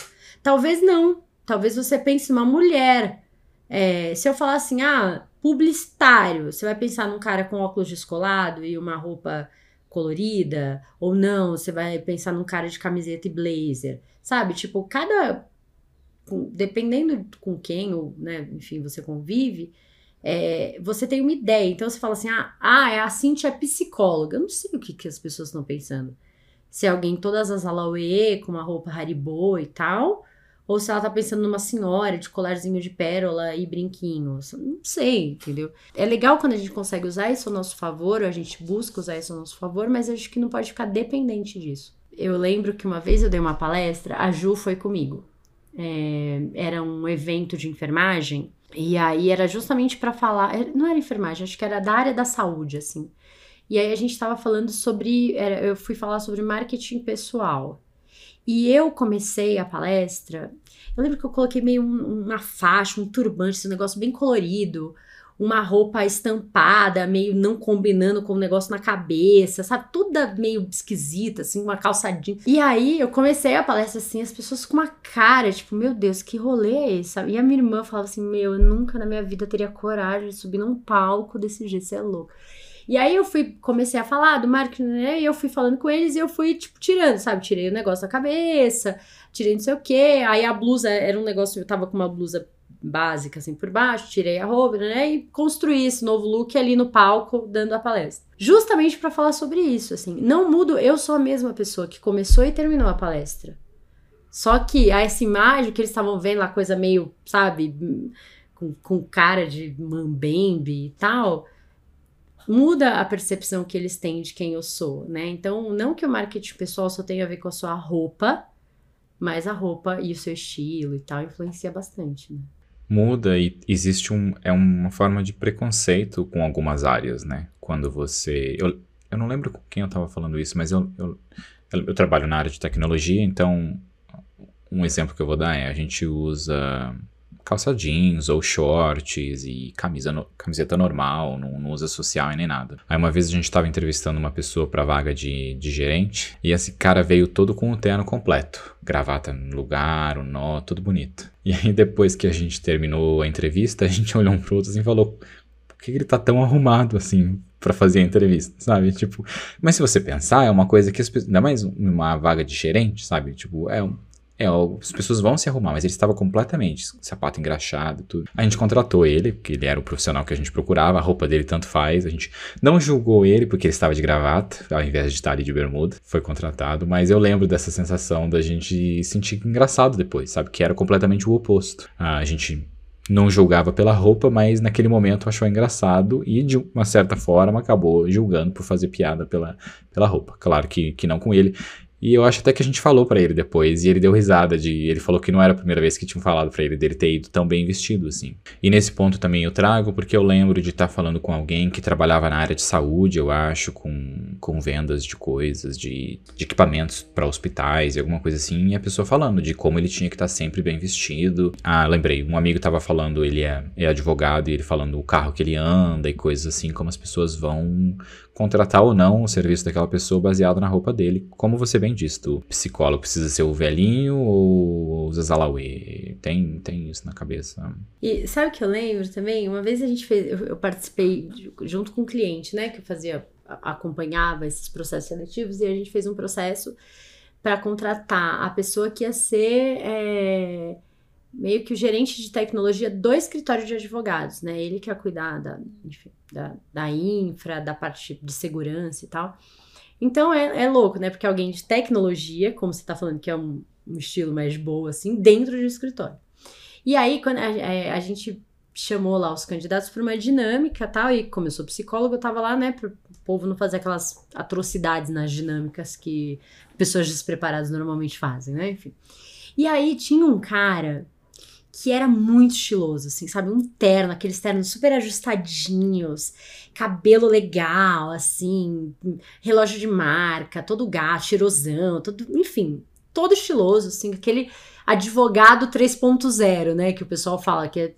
Talvez não. Talvez você pense numa mulher. É, se eu falar assim, ah, publicitário, você vai pensar num cara com óculos descolado e uma roupa colorida, ou não, você vai pensar num cara de camiseta e blazer, sabe? Tipo, cada dependendo com quem ou, né, enfim, você convive, é, você tem uma ideia. Então você fala assim: ah, ah é a Cintia é psicóloga. Eu não sei o que, que as pessoas estão pensando. Se é alguém todas as alauê, com uma roupa Haribo e tal, ou se ela tá pensando numa senhora de colarzinho de pérola e brinquinhos. Não sei, entendeu? É legal quando a gente consegue usar isso ao nosso favor, a gente busca usar isso ao nosso favor, mas acho que não pode ficar dependente disso. Eu lembro que uma vez eu dei uma palestra, a Ju foi comigo. É, era um evento de enfermagem e aí era justamente para falar, é, não era enfermagem, acho que era da área da saúde, assim. E aí a gente estava falando sobre, eu fui falar sobre marketing pessoal. E eu comecei a palestra, eu lembro que eu coloquei meio um, uma faixa, um turbante, esse negócio bem colorido, uma roupa estampada, meio não combinando com o negócio na cabeça, sabe? Toda meio esquisita, assim, uma calçadinha. E aí eu comecei a palestra assim, as pessoas com uma cara, tipo, meu Deus, que rolê é esse? Sabe? E a minha irmã falava assim: Meu, eu nunca na minha vida teria coragem de subir num palco desse jeito, você é louco. E aí eu fui, comecei a falar do marketing, né? E eu fui falando com eles e eu fui, tipo, tirando, sabe? Tirei o negócio da cabeça, tirei não sei o quê. Aí a blusa era um negócio, eu tava com uma blusa básica assim por baixo, tirei a roupa, né, e construí esse novo look ali no palco dando a palestra. Justamente para falar sobre isso, assim, não mudo, eu sou a mesma pessoa que começou e terminou a palestra. Só que essa imagem que eles estavam vendo, lá coisa meio, sabe, com, com cara de mambembe e tal, muda a percepção que eles têm de quem eu sou, né? Então, não que o marketing pessoal só tenha a ver com a sua roupa, mas a roupa e o seu estilo e tal influencia bastante, né? Muda e existe um, é uma forma de preconceito com algumas áreas, né? Quando você. Eu, eu não lembro com quem eu estava falando isso, mas eu, eu, eu, trabalho na área de tecnologia, então um exemplo que eu vou dar é a gente usa calça jeans ou shorts e camisa no, camiseta normal, não, não, usa social e nem nada. Aí uma vez a gente estava entrevistando uma pessoa para vaga de, de gerente e esse cara veio todo com o terno completo, gravata no lugar, o nó, tudo bonito. E aí depois que a gente terminou a entrevista, a gente olhou um pro outro assim e falou: por que ele tá tão arrumado assim? para fazer a entrevista, sabe? Tipo, mas se você pensar, é uma coisa que as pessoas, ainda mais uma vaga de gerente, sabe? Tipo, é um, é, as pessoas vão se arrumar, mas ele estava completamente sapato engraxado, tudo. A gente contratou ele, porque ele era o profissional que a gente procurava, a roupa dele tanto faz. A gente não julgou ele porque ele estava de gravata, ao invés de estar ali de bermuda. Foi contratado, mas eu lembro dessa sensação da gente sentir engraçado depois, sabe? Que era completamente o oposto. A gente não julgava pela roupa, mas naquele momento achou engraçado e de uma certa forma acabou julgando por fazer piada pela, pela roupa. Claro que, que não com ele. E eu acho até que a gente falou para ele depois, e ele deu risada de. Ele falou que não era a primeira vez que tinham falado para ele dele ter ido tão bem vestido, assim. E nesse ponto também eu trago, porque eu lembro de estar tá falando com alguém que trabalhava na área de saúde, eu acho, com, com vendas de coisas, de, de equipamentos para hospitais e alguma coisa assim, e a pessoa falando de como ele tinha que estar tá sempre bem vestido. Ah, lembrei, um amigo tava falando, ele é, é advogado, e ele falando o carro que ele anda e coisas assim, como as pessoas vão contratar ou não o serviço daquela pessoa baseado na roupa dele. Como você bem disse, o psicólogo precisa ser o velhinho ou o Zazalauê? Tem, tem isso na cabeça. E sabe o que eu lembro também? Uma vez a gente fez, eu, eu participei junto com um cliente, né, que fazia, acompanhava esses processos seletivos e a gente fez um processo para contratar a pessoa que ia ser é, meio que o gerente de tecnologia do escritório de advogados, né? Ele que ia cuidar da, enfim, da, da infra, da parte de segurança e tal. Então é, é louco, né? Porque alguém de tecnologia, como você tá falando que é um, um estilo mais boa, assim, dentro do escritório. E aí, quando a, é, a gente chamou lá os candidatos para uma dinâmica tal, e como eu sou psicóloga, eu tava lá, né, para o povo não fazer aquelas atrocidades nas dinâmicas que pessoas despreparadas normalmente fazem, né, enfim. E aí tinha um cara que era muito estiloso, assim, sabe? Um terno, aqueles ternos super ajustadinhos, cabelo legal, assim, relógio de marca, todo gato, cheirosão, todo, enfim, todo estiloso, assim, aquele advogado 3.0, né, que o pessoal fala que é...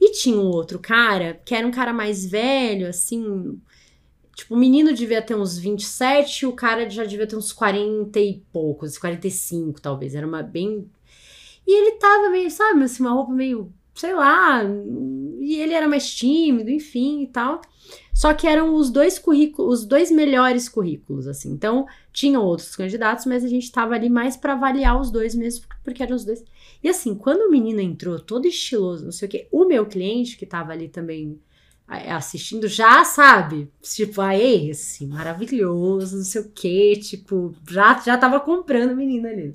E E tinha um outro cara, que era um cara mais velho, assim. Tipo, o menino devia ter uns 27, o cara já devia ter uns 40 e poucos, 45 talvez. Era uma bem. E ele tava meio, sabe, assim, uma roupa meio, sei lá. E ele era mais tímido, enfim e tal. Só que eram os dois currículos, os dois melhores currículos, assim. Então, tinham outros candidatos, mas a gente tava ali mais para avaliar os dois mesmo, porque eram os dois. E assim, quando o menino entrou todo estiloso, não sei o quê, o meu cliente, que tava ali também assistindo, já sabe, tipo, ah, é esse, maravilhoso, não sei o quê, tipo, já, já tava comprando o menino ali.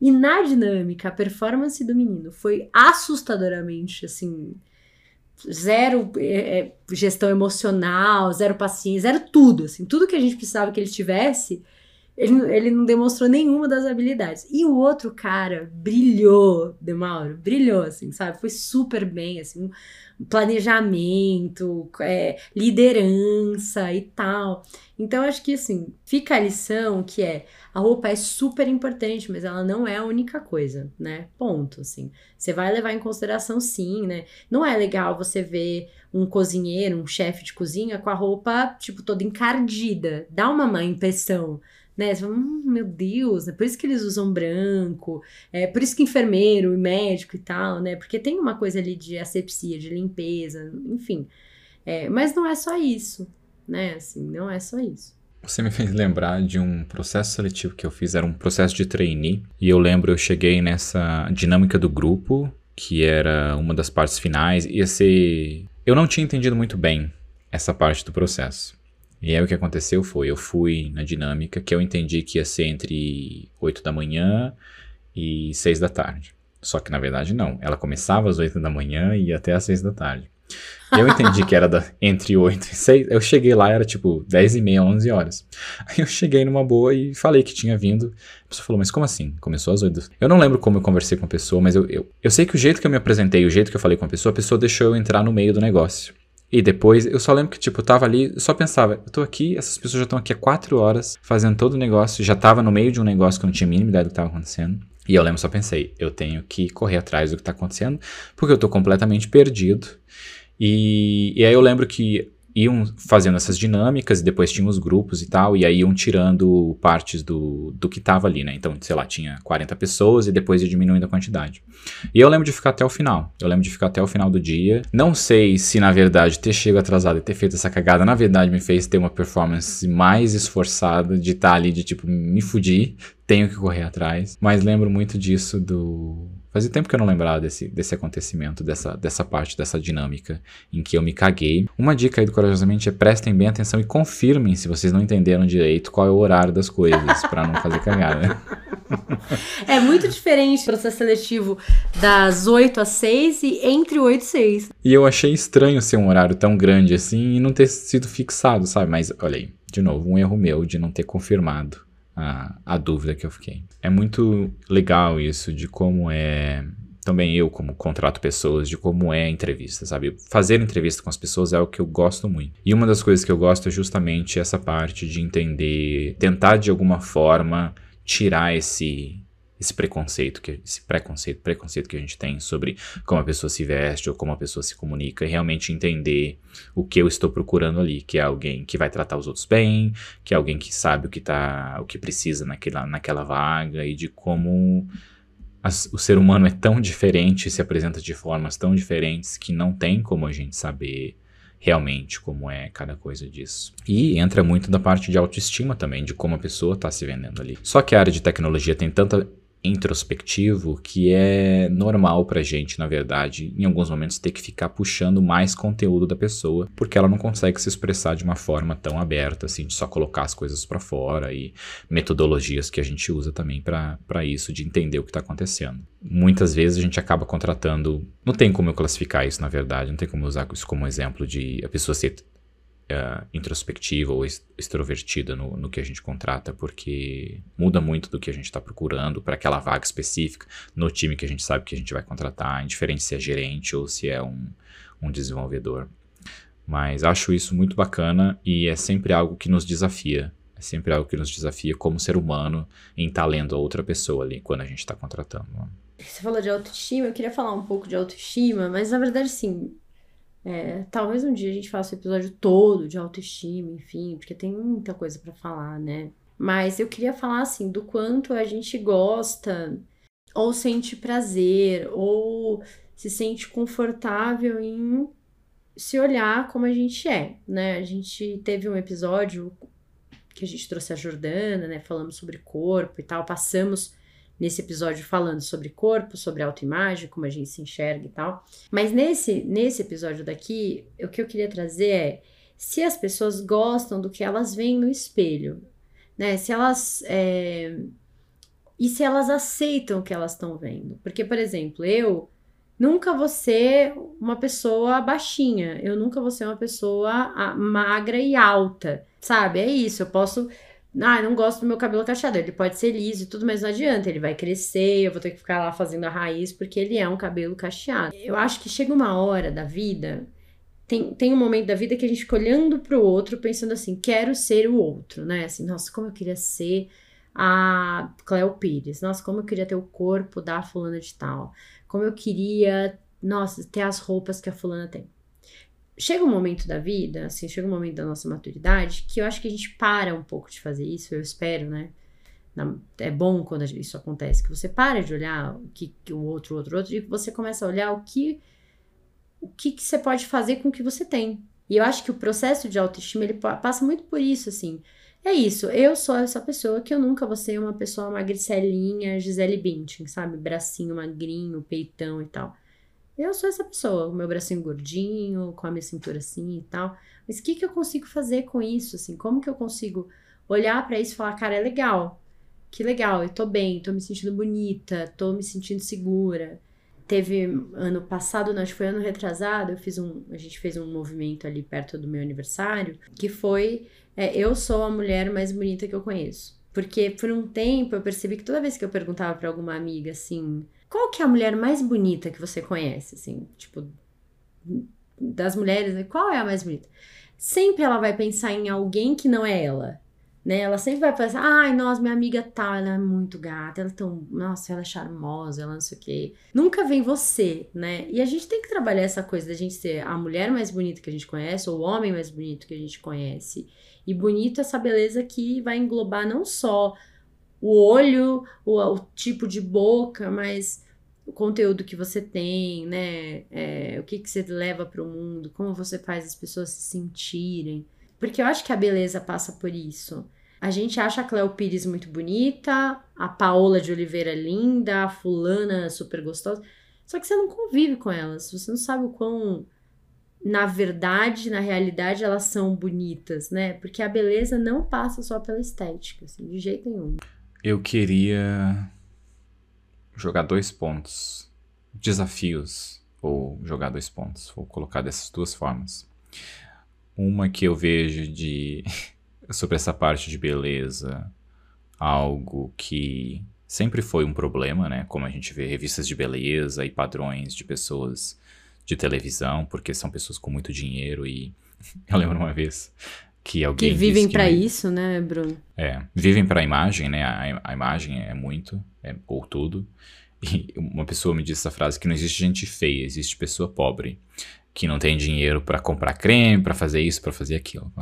E na dinâmica, a performance do menino foi assustadoramente, assim, zero é, é, gestão emocional, zero paciência, zero tudo, assim, tudo que a gente precisava que ele tivesse, ele, ele não demonstrou nenhuma das habilidades. E o outro cara brilhou, Demauro, brilhou, assim, sabe? Foi super bem, assim, planejamento, é, liderança e tal. Então, acho que, assim, fica a lição que é, a roupa é super importante, mas ela não é a única coisa, né? Ponto, assim. Você vai levar em consideração, sim, né? Não é legal você ver um cozinheiro, um chefe de cozinha com a roupa, tipo, toda encardida. Dá uma má impressão, né? Você fala, hum, meu Deus, é por isso que eles usam branco, é por isso que enfermeiro e médico e tal, né? Porque tem uma coisa ali de asepsia, de limpeza, enfim. É, mas não é só isso, né? Assim, não é só isso. Você me fez lembrar de um processo seletivo que eu fiz, era um processo de trainee, e eu lembro, eu cheguei nessa dinâmica do grupo, que era uma das partes finais, ia ser... Eu não tinha entendido muito bem essa parte do processo. E aí o que aconteceu foi, eu fui na dinâmica que eu entendi que ia ser entre 8 da manhã e 6 da tarde. Só que na verdade não, ela começava às 8 da manhã e ia até às 6 da tarde. Eu entendi que era da, entre 8 e 6. Eu cheguei lá, era tipo 10 e meia, 11 horas. Aí eu cheguei numa boa e falei que tinha vindo. A pessoa falou, mas como assim? Começou às 8. Eu não lembro como eu conversei com a pessoa, mas eu, eu, eu sei que o jeito que eu me apresentei, o jeito que eu falei com a pessoa, a pessoa deixou eu entrar no meio do negócio. E depois, eu só lembro que, tipo, eu tava ali, só pensava, eu tô aqui, essas pessoas já estão aqui há quatro horas, fazendo todo o negócio, já tava no meio de um negócio que eu não tinha a mínima ideia do que tava acontecendo. E eu lembro, só pensei, eu tenho que correr atrás do que tá acontecendo, porque eu tô completamente perdido. E, e aí eu lembro que iam fazendo essas dinâmicas e depois tinham os grupos e tal, e aí iam tirando partes do, do que tava ali, né? Então, sei lá, tinha 40 pessoas e depois ia diminuindo a quantidade. E eu lembro de ficar até o final. Eu lembro de ficar até o final do dia. Não sei se, na verdade, ter chegado atrasado e ter feito essa cagada, na verdade, me fez ter uma performance mais esforçada de estar tá ali, de tipo, me fudir, tenho que correr atrás. Mas lembro muito disso do Fazia tempo que eu não lembrava desse, desse acontecimento, dessa, dessa parte, dessa dinâmica em que eu me caguei. Uma dica aí do Corajosamente é prestem bem atenção e confirmem se vocês não entenderam direito qual é o horário das coisas, para não fazer cagada. É muito diferente o processo seletivo das 8 às 6 e entre 8 e 6. E eu achei estranho ser um horário tão grande assim e não ter sido fixado, sabe? Mas olha aí, de novo, um erro meu de não ter confirmado a, a dúvida que eu fiquei. É muito legal isso de como é também eu como contrato pessoas de como é a entrevista, sabe? Fazer entrevista com as pessoas é o que eu gosto muito. E uma das coisas que eu gosto é justamente essa parte de entender, tentar de alguma forma tirar esse esse preconceito, que, esse preconceito, preconceito que a gente tem sobre como a pessoa se veste ou como a pessoa se comunica realmente entender o que eu estou procurando ali, que é alguém que vai tratar os outros bem, que é alguém que sabe o que tá, o que precisa naquela, naquela vaga e de como as, o ser humano é tão diferente, se apresenta de formas tão diferentes que não tem como a gente saber realmente como é cada coisa disso. E entra muito da parte de autoestima também, de como a pessoa está se vendendo ali. Só que a área de tecnologia tem tanta introspectivo que é normal pra gente, na verdade, em alguns momentos ter que ficar puxando mais conteúdo da pessoa, porque ela não consegue se expressar de uma forma tão aberta, assim, de só colocar as coisas para fora e metodologias que a gente usa também para isso, de entender o que tá acontecendo. Muitas vezes a gente acaba contratando. Não tem como eu classificar isso, na verdade, não tem como usar isso como exemplo de a pessoa ser uh, introspectiva ou extrovertida no, no, que a gente contrata, porque muda muito do que a gente está procurando para aquela vaga específica, no time que a gente sabe que a gente vai contratar, indiferente se é gerente ou se é um, um desenvolvedor. Mas acho isso muito bacana e é sempre algo que nos desafia. É sempre algo que nos desafia como ser humano em estar tá lendo a outra pessoa ali quando a gente está contratando. Você falou de autoestima, eu queria falar um pouco de autoestima, mas na verdade, sim. É, talvez um dia a gente faça o episódio todo de autoestima, enfim, porque tem muita coisa para falar, né? Mas eu queria falar assim do quanto a gente gosta ou sente prazer ou se sente confortável em se olhar como a gente é, né? A gente teve um episódio que a gente trouxe a Jordana, né? Falamos sobre corpo e tal, passamos nesse episódio falando sobre corpo, sobre autoimagem, como a gente se enxerga e tal. Mas nesse, nesse episódio daqui, o que eu queria trazer é se as pessoas gostam do que elas veem no espelho, né? Se elas. É... E se elas aceitam o que elas estão vendo. Porque, por exemplo, eu nunca vou ser uma pessoa baixinha, eu nunca vou ser uma pessoa magra e alta, sabe? É isso, eu posso ah, não gosto do meu cabelo cacheado. Ele pode ser liso e tudo, mas não adianta. Ele vai crescer, eu vou ter que ficar lá fazendo a raiz porque ele é um cabelo cacheado. Eu acho que chega uma hora da vida. Tem, tem um momento da vida que a gente fica olhando pro outro, pensando assim: quero ser o outro, né? Assim, nossa, como eu queria ser a Cleo Pires. Nossa, como eu queria ter o corpo da fulana de tal. Como eu queria, nossa, ter as roupas que a fulana tem chega um momento da vida, assim, chega um momento da nossa maturidade, que eu acho que a gente para um pouco de fazer isso, eu espero, né? É bom quando isso acontece, que você para de olhar o que, o outro, o outro, o outro, e você começa a olhar o que o que, que você pode fazer com o que você tem. E eu acho que o processo de autoestima, ele passa muito por isso, assim. É isso, eu sou essa pessoa que eu nunca vou ser uma pessoa magricelinha, Gisele Bündchen, sabe? Bracinho magrinho, peitão e tal. Eu sou essa pessoa, o meu bracinho gordinho, com a minha cintura assim e tal. Mas o que, que eu consigo fazer com isso, assim? Como que eu consigo olhar para isso e falar, cara, é legal. Que legal, eu tô bem, tô me sentindo bonita, tô me sentindo segura. Teve ano passado, não, acho que foi ano retrasado, eu fiz um, a gente fez um movimento ali perto do meu aniversário, que foi é, eu sou a mulher mais bonita que eu conheço. Porque por um tempo eu percebi que toda vez que eu perguntava para alguma amiga assim, qual que é a mulher mais bonita que você conhece, assim, tipo, das mulheres, né? qual é a mais bonita? Sempre ela vai pensar em alguém que não é ela, né? Ela sempre vai pensar, ai, nossa, minha amiga tal, ela é muito gata, ela é tão, nossa, ela é charmosa, ela não sei o quê. Nunca vem você, né? E a gente tem que trabalhar essa coisa da gente ser a mulher mais bonita que a gente conhece, ou o homem mais bonito que a gente conhece. E bonito essa beleza que vai englobar não só o olho, o, o tipo de boca, mas o conteúdo que você tem, né? É, o que, que você leva para o mundo, como você faz as pessoas se sentirem. Porque eu acho que a beleza passa por isso. A gente acha a Cleo Pires muito bonita, a Paola de Oliveira linda, a fulana super gostosa. Só que você não convive com elas, você não sabe o quão, na verdade, na realidade, elas são bonitas, né? Porque a beleza não passa só pela estética, assim, de jeito nenhum. Eu queria jogar dois pontos. Desafios, ou jogar dois pontos. Vou colocar dessas duas formas. Uma que eu vejo de. sobre essa parte de beleza, algo que sempre foi um problema, né? Como a gente vê revistas de beleza e padrões de pessoas de televisão, porque são pessoas com muito dinheiro e eu lembro uma vez que alguém que vivem para isso, né, Bruno? É, vivem para a imagem, né? A, a, imagem é muito, é, ou tudo. E uma pessoa me disse essa frase que não existe gente feia, existe pessoa pobre que não tem dinheiro para comprar creme, para fazer isso, para fazer aquilo.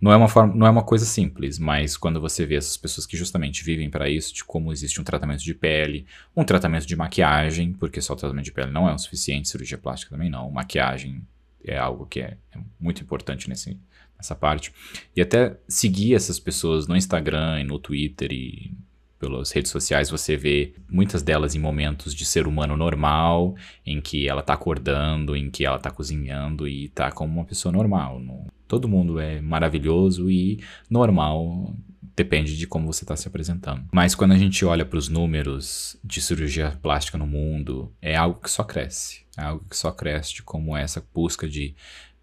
Não é uma forma, não é uma coisa simples, mas quando você vê essas pessoas que justamente vivem para isso, de como existe um tratamento de pele, um tratamento de maquiagem, porque só o tratamento de pele não é o suficiente, cirurgia plástica também não, maquiagem é algo que é, é muito importante nesse, nessa parte. E até seguir essas pessoas no Instagram e no Twitter e pelas redes sociais, você vê muitas delas em momentos de ser humano normal, em que ela tá acordando, em que ela tá cozinhando e tá como uma pessoa normal. Todo mundo é maravilhoso e normal depende de como você está se apresentando. Mas quando a gente olha para os números de cirurgia plástica no mundo, é algo que só cresce. É algo que só cresce como essa busca de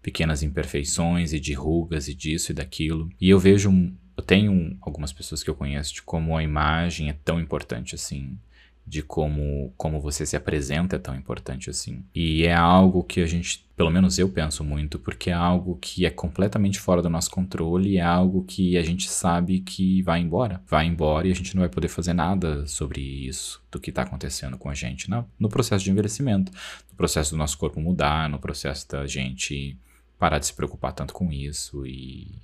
pequenas imperfeições e de rugas e disso e daquilo. E eu vejo eu tenho algumas pessoas que eu conheço de como a imagem é tão importante assim. de como, como você se apresenta é tão importante assim. E é algo que a gente, pelo menos eu penso muito, porque é algo que é completamente fora do nosso controle, é algo que a gente sabe que vai embora. Vai embora e a gente não vai poder fazer nada sobre isso, do que está acontecendo com a gente no, no processo de envelhecimento, no processo do nosso corpo mudar, no processo da gente parar de se preocupar tanto com isso e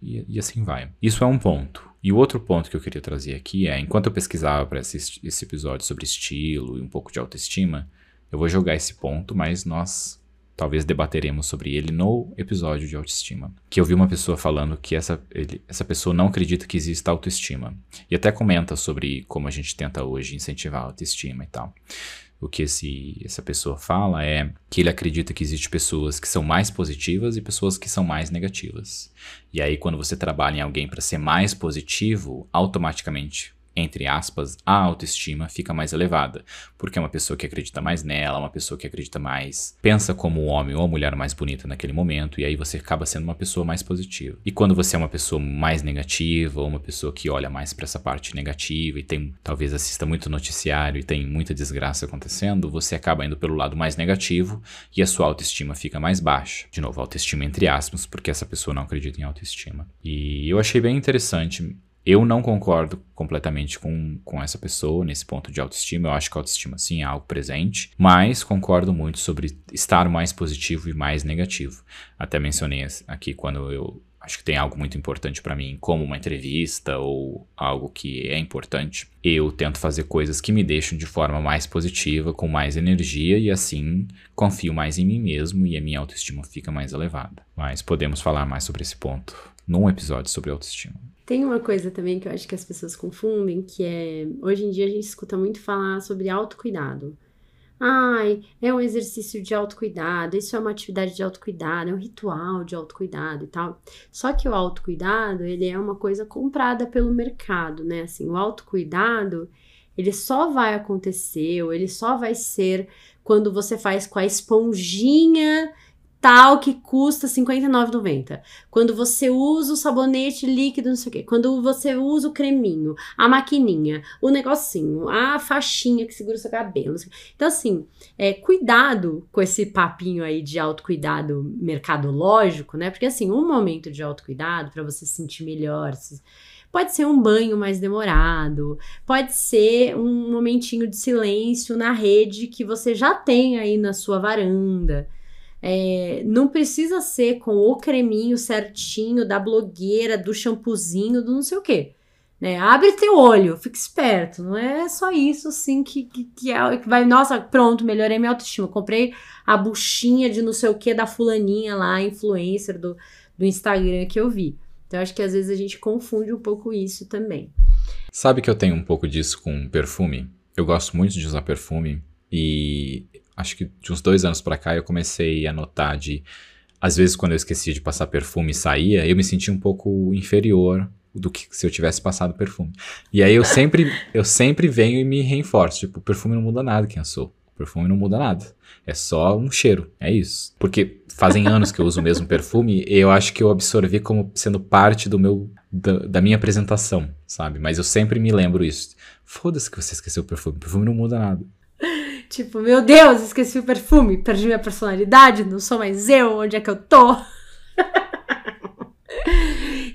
e, e, assim vai. Isso é um ponto. E o outro ponto que eu queria trazer aqui é: enquanto eu pesquisava para esse, esse episódio sobre estilo e um pouco de autoestima, eu vou jogar esse ponto, mas nós talvez debateremos sobre ele no episódio de autoestima. Que eu vi uma pessoa falando que essa, ele, essa pessoa não acredita que exista autoestima. E até comenta sobre como a gente tenta hoje incentivar a autoestima e tal o que esse, essa pessoa fala é que ele acredita que existe pessoas que são mais positivas e pessoas que são mais negativas. E aí, quando você trabalha em alguém para ser mais positivo, automaticamente entre aspas, a autoestima fica mais elevada, porque é uma pessoa que acredita mais nela, uma pessoa que acredita mais, pensa como o homem ou a mulher mais bonita naquele momento, e aí você acaba sendo uma pessoa mais positiva. E quando você é uma pessoa mais negativa, ou uma pessoa que olha mais para essa parte negativa e tem, talvez assista muito noticiário e tem muita desgraça acontecendo, você acaba indo pelo lado mais negativo e a sua autoestima fica mais baixa. De novo, autoestima entre aspas, porque essa pessoa não acredita em autoestima. E eu achei bem interessante eu não concordo completamente com, com essa pessoa nesse ponto de autoestima. Eu acho que a autoestima, sim, é algo presente, mas concordo muito sobre estar mais positivo e mais negativo. Até mencionei aqui quando eu acho que tem algo muito importante para mim, como uma entrevista ou algo que é importante, eu tento fazer coisas que me deixam de forma mais positiva, com mais energia e assim confio mais em mim mesmo e a minha autoestima fica mais elevada. Mas podemos falar mais sobre esse ponto num episódio sobre autoestima. Tem uma coisa também que eu acho que as pessoas confundem, que é hoje em dia a gente escuta muito falar sobre autocuidado. Ai, é um exercício de autocuidado, isso é uma atividade de autocuidado, é um ritual de autocuidado e tal. Só que o autocuidado, ele é uma coisa comprada pelo mercado, né? Assim, o autocuidado, ele só vai acontecer, ou ele só vai ser quando você faz com a esponjinha tal que custa R$ 59,90. Quando você usa o sabonete líquido, não sei o quê. Quando você usa o creminho, a maquininha, o negocinho, a faixinha que segura o seu cabelo. Então, assim, é, cuidado com esse papinho aí de autocuidado mercadológico, né? Porque, assim, um momento de autocuidado para você se sentir melhor, se, Pode ser um banho mais demorado, pode ser um momentinho de silêncio na rede que você já tem aí na sua varanda. É, não precisa ser com o creminho certinho da blogueira, do shampoozinho, do não sei o quê. Né? Abre teu olho, fica esperto. Não é só isso, assim, que, que, que, é, que vai. Nossa, pronto, melhorei minha autoestima. Comprei a buchinha de não sei o que da fulaninha lá, influencer do, do Instagram que eu vi. Então, acho que às vezes a gente confunde um pouco isso também. Sabe que eu tenho um pouco disso com perfume? Eu gosto muito de usar perfume e acho que de uns dois anos para cá eu comecei a notar de às vezes quando eu esquecia de passar perfume e saía, eu me sentia um pouco inferior do que se eu tivesse passado perfume. E aí eu sempre eu sempre venho e me reforço, tipo, perfume não muda nada quem eu sou. Perfume não muda nada. É só um cheiro, é isso. Porque fazem anos que eu uso o mesmo perfume e eu acho que eu absorvi como sendo parte do meu da, da minha apresentação, sabe? Mas eu sempre me lembro isso. Foda-se que você esqueceu o perfume, perfume não muda nada. Tipo, meu Deus, esqueci o perfume, perdi minha personalidade, não sou mais eu, onde é que eu tô?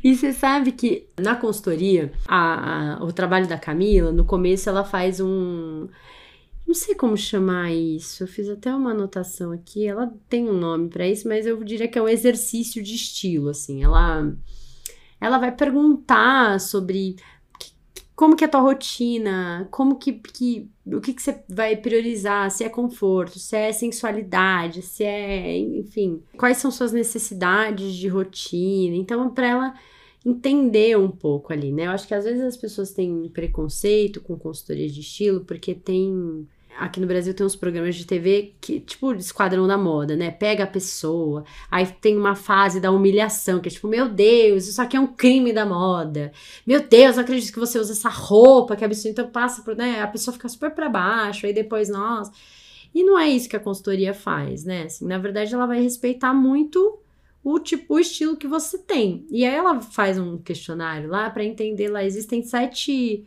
E você sabe que na consultoria, a, a, o trabalho da Camila, no começo ela faz um. Não sei como chamar isso, eu fiz até uma anotação aqui. Ela tem um nome para isso, mas eu diria que é um exercício de estilo, assim. Ela, ela vai perguntar sobre como que é a tua rotina, como que, que o que, que você vai priorizar, se é conforto, se é sensualidade, se é, enfim, quais são suas necessidades de rotina. Então, para ela entender um pouco ali, né? Eu acho que às vezes as pessoas têm preconceito com consultoria de estilo porque tem Aqui no Brasil tem uns programas de TV que, tipo, Esquadrão da Moda, né? Pega a pessoa, aí tem uma fase da humilhação, que é tipo, meu Deus, isso aqui é um crime da moda. Meu Deus, não acredito que você usa essa roupa, que absurdo. Então passa por, né? A pessoa fica super pra baixo, aí depois, nossa. E não é isso que a consultoria faz, né? Assim, na verdade, ela vai respeitar muito o tipo, o estilo que você tem. E aí ela faz um questionário lá para entender lá, existem sete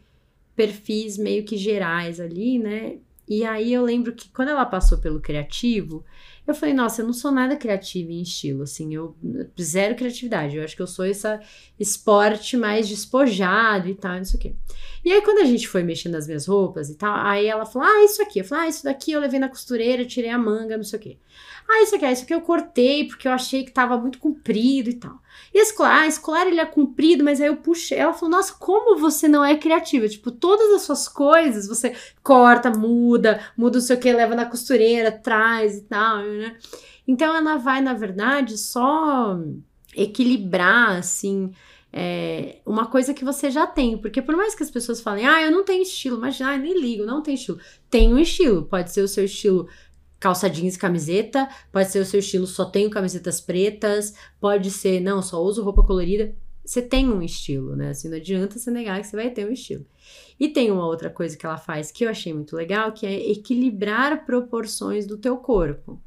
perfis meio que gerais ali, né? E aí eu lembro que quando ela passou pelo criativo, eu falei, nossa, eu não sou nada criativa em estilo, assim, eu zero criatividade. Eu acho que eu sou esse esporte mais despojado e tal, não sei o quê. E aí, quando a gente foi mexendo nas minhas roupas e tal, aí ela falou: Ah, isso aqui. Eu falei, ah, isso daqui eu levei na costureira, tirei a manga, não sei o quê. Ah, isso aqui, ah, isso aqui eu cortei porque eu achei que tava muito comprido e tal. E esse colar, ah, esse colar ele é comprido, mas aí eu puxei. Ela falou: Nossa, como você não é criativa? Tipo, todas as suas coisas você corta, muda, muda não sei o que, leva na costureira, traz e tal, né? Então ela vai, na verdade, só equilibrar, assim, é, uma coisa que você já tem. Porque por mais que as pessoas falem, ah, eu não tenho estilo, mas ah, nem ligo, não tem estilo. Tem um estilo. Pode ser o seu estilo calça jeans e camiseta, pode ser o seu estilo só tenho camisetas pretas, pode ser, não, só uso roupa colorida. Você tem um estilo, né? Assim, não adianta você negar que você vai ter um estilo. E tem uma outra coisa que ela faz que eu achei muito legal, que é equilibrar proporções do teu corpo.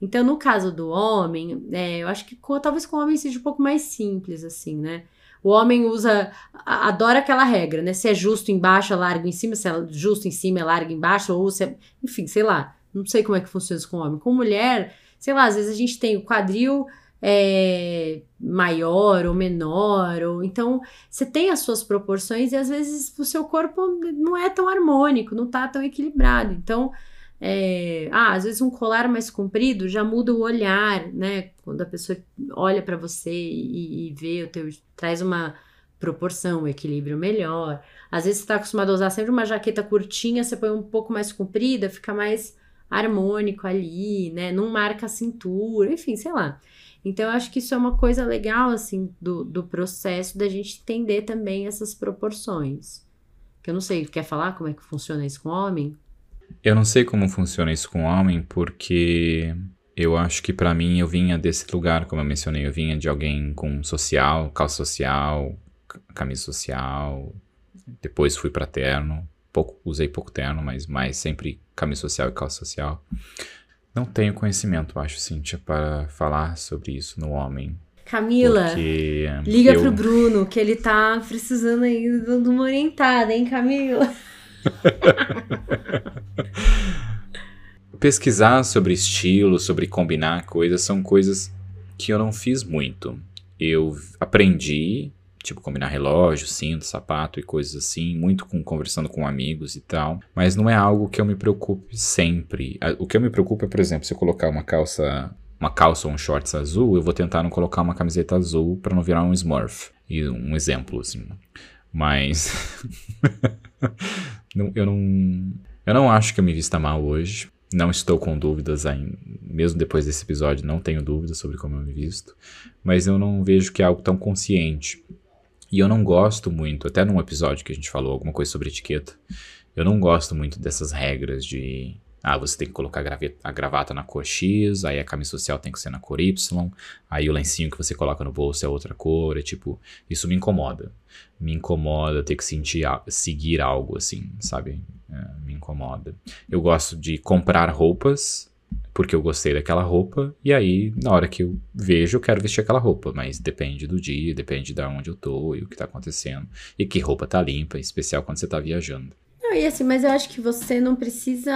Então, no caso do homem, é, eu acho que talvez com o homem seja um pouco mais simples, assim, né? O homem usa, adora aquela regra, né? Se é justo embaixo, é largo em cima, se é justo em cima, é largo embaixo, ou se é, enfim, sei lá. Não sei como é que funciona isso com homem. Com mulher, sei lá, às vezes a gente tem o quadril é, maior ou menor, ou então você tem as suas proporções e às vezes o seu corpo não é tão harmônico, não tá tão equilibrado. Então, é, ah, às vezes um colar mais comprido já muda o olhar, né? Quando a pessoa olha para você e, e, vê o teu, traz uma proporção, um equilíbrio melhor. Às vezes você tá acostumado a usar sempre uma jaqueta curtinha, você põe um pouco mais comprida, fica mais harmônico ali, né? Não marca a cintura, enfim, sei lá. Então, eu acho que isso é uma coisa legal, assim, do, do processo da gente entender também essas proporções. Que eu não sei, quer falar como é que funciona isso com homem? Eu não sei como funciona isso com homem, porque eu acho que para mim eu vinha desse lugar, como eu mencionei, eu vinha de alguém com social, calça social, camisa social, depois fui para terno, pouco, usei pouco terno, mas mais sempre camisa social e calça social. Não tenho conhecimento, acho, Cíntia, para falar sobre isso no homem. Camila, liga eu... pro Bruno, que ele tá precisando aí de uma orientada, hein, Camila? Pesquisar sobre estilo, sobre combinar coisas, são coisas que eu não fiz muito. Eu aprendi tipo combinar relógio, cinto, sapato e coisas assim, muito com conversando com amigos e tal, mas não é algo que eu me preocupe sempre. O que eu me preocupo é, por exemplo, se eu colocar uma calça uma calça ou um shorts azul, eu vou tentar não colocar uma camiseta azul para não virar um Smurf. E um exemplo assim. Mas eu não eu não acho que eu me vista mal hoje. Não estou com dúvidas ainda, mesmo depois desse episódio, não tenho dúvidas sobre como eu me visto, mas eu não vejo que é algo tão consciente. E eu não gosto muito, até num episódio que a gente falou alguma coisa sobre etiqueta, eu não gosto muito dessas regras de ah, você tem que colocar a gravata na cor X, aí a camisa social tem que ser na cor Y, aí o lencinho que você coloca no bolso é outra cor, é tipo, isso me incomoda. Me incomoda ter que sentir, seguir algo assim, sabe? É, me incomoda. Eu gosto de comprar roupas porque eu gostei daquela roupa, e aí, na hora que eu vejo, eu quero vestir aquela roupa, mas depende do dia, depende de onde eu tô e o que tá acontecendo, e que roupa tá limpa, em especial quando você tá viajando. Não, e assim, mas eu acho que você não precisa.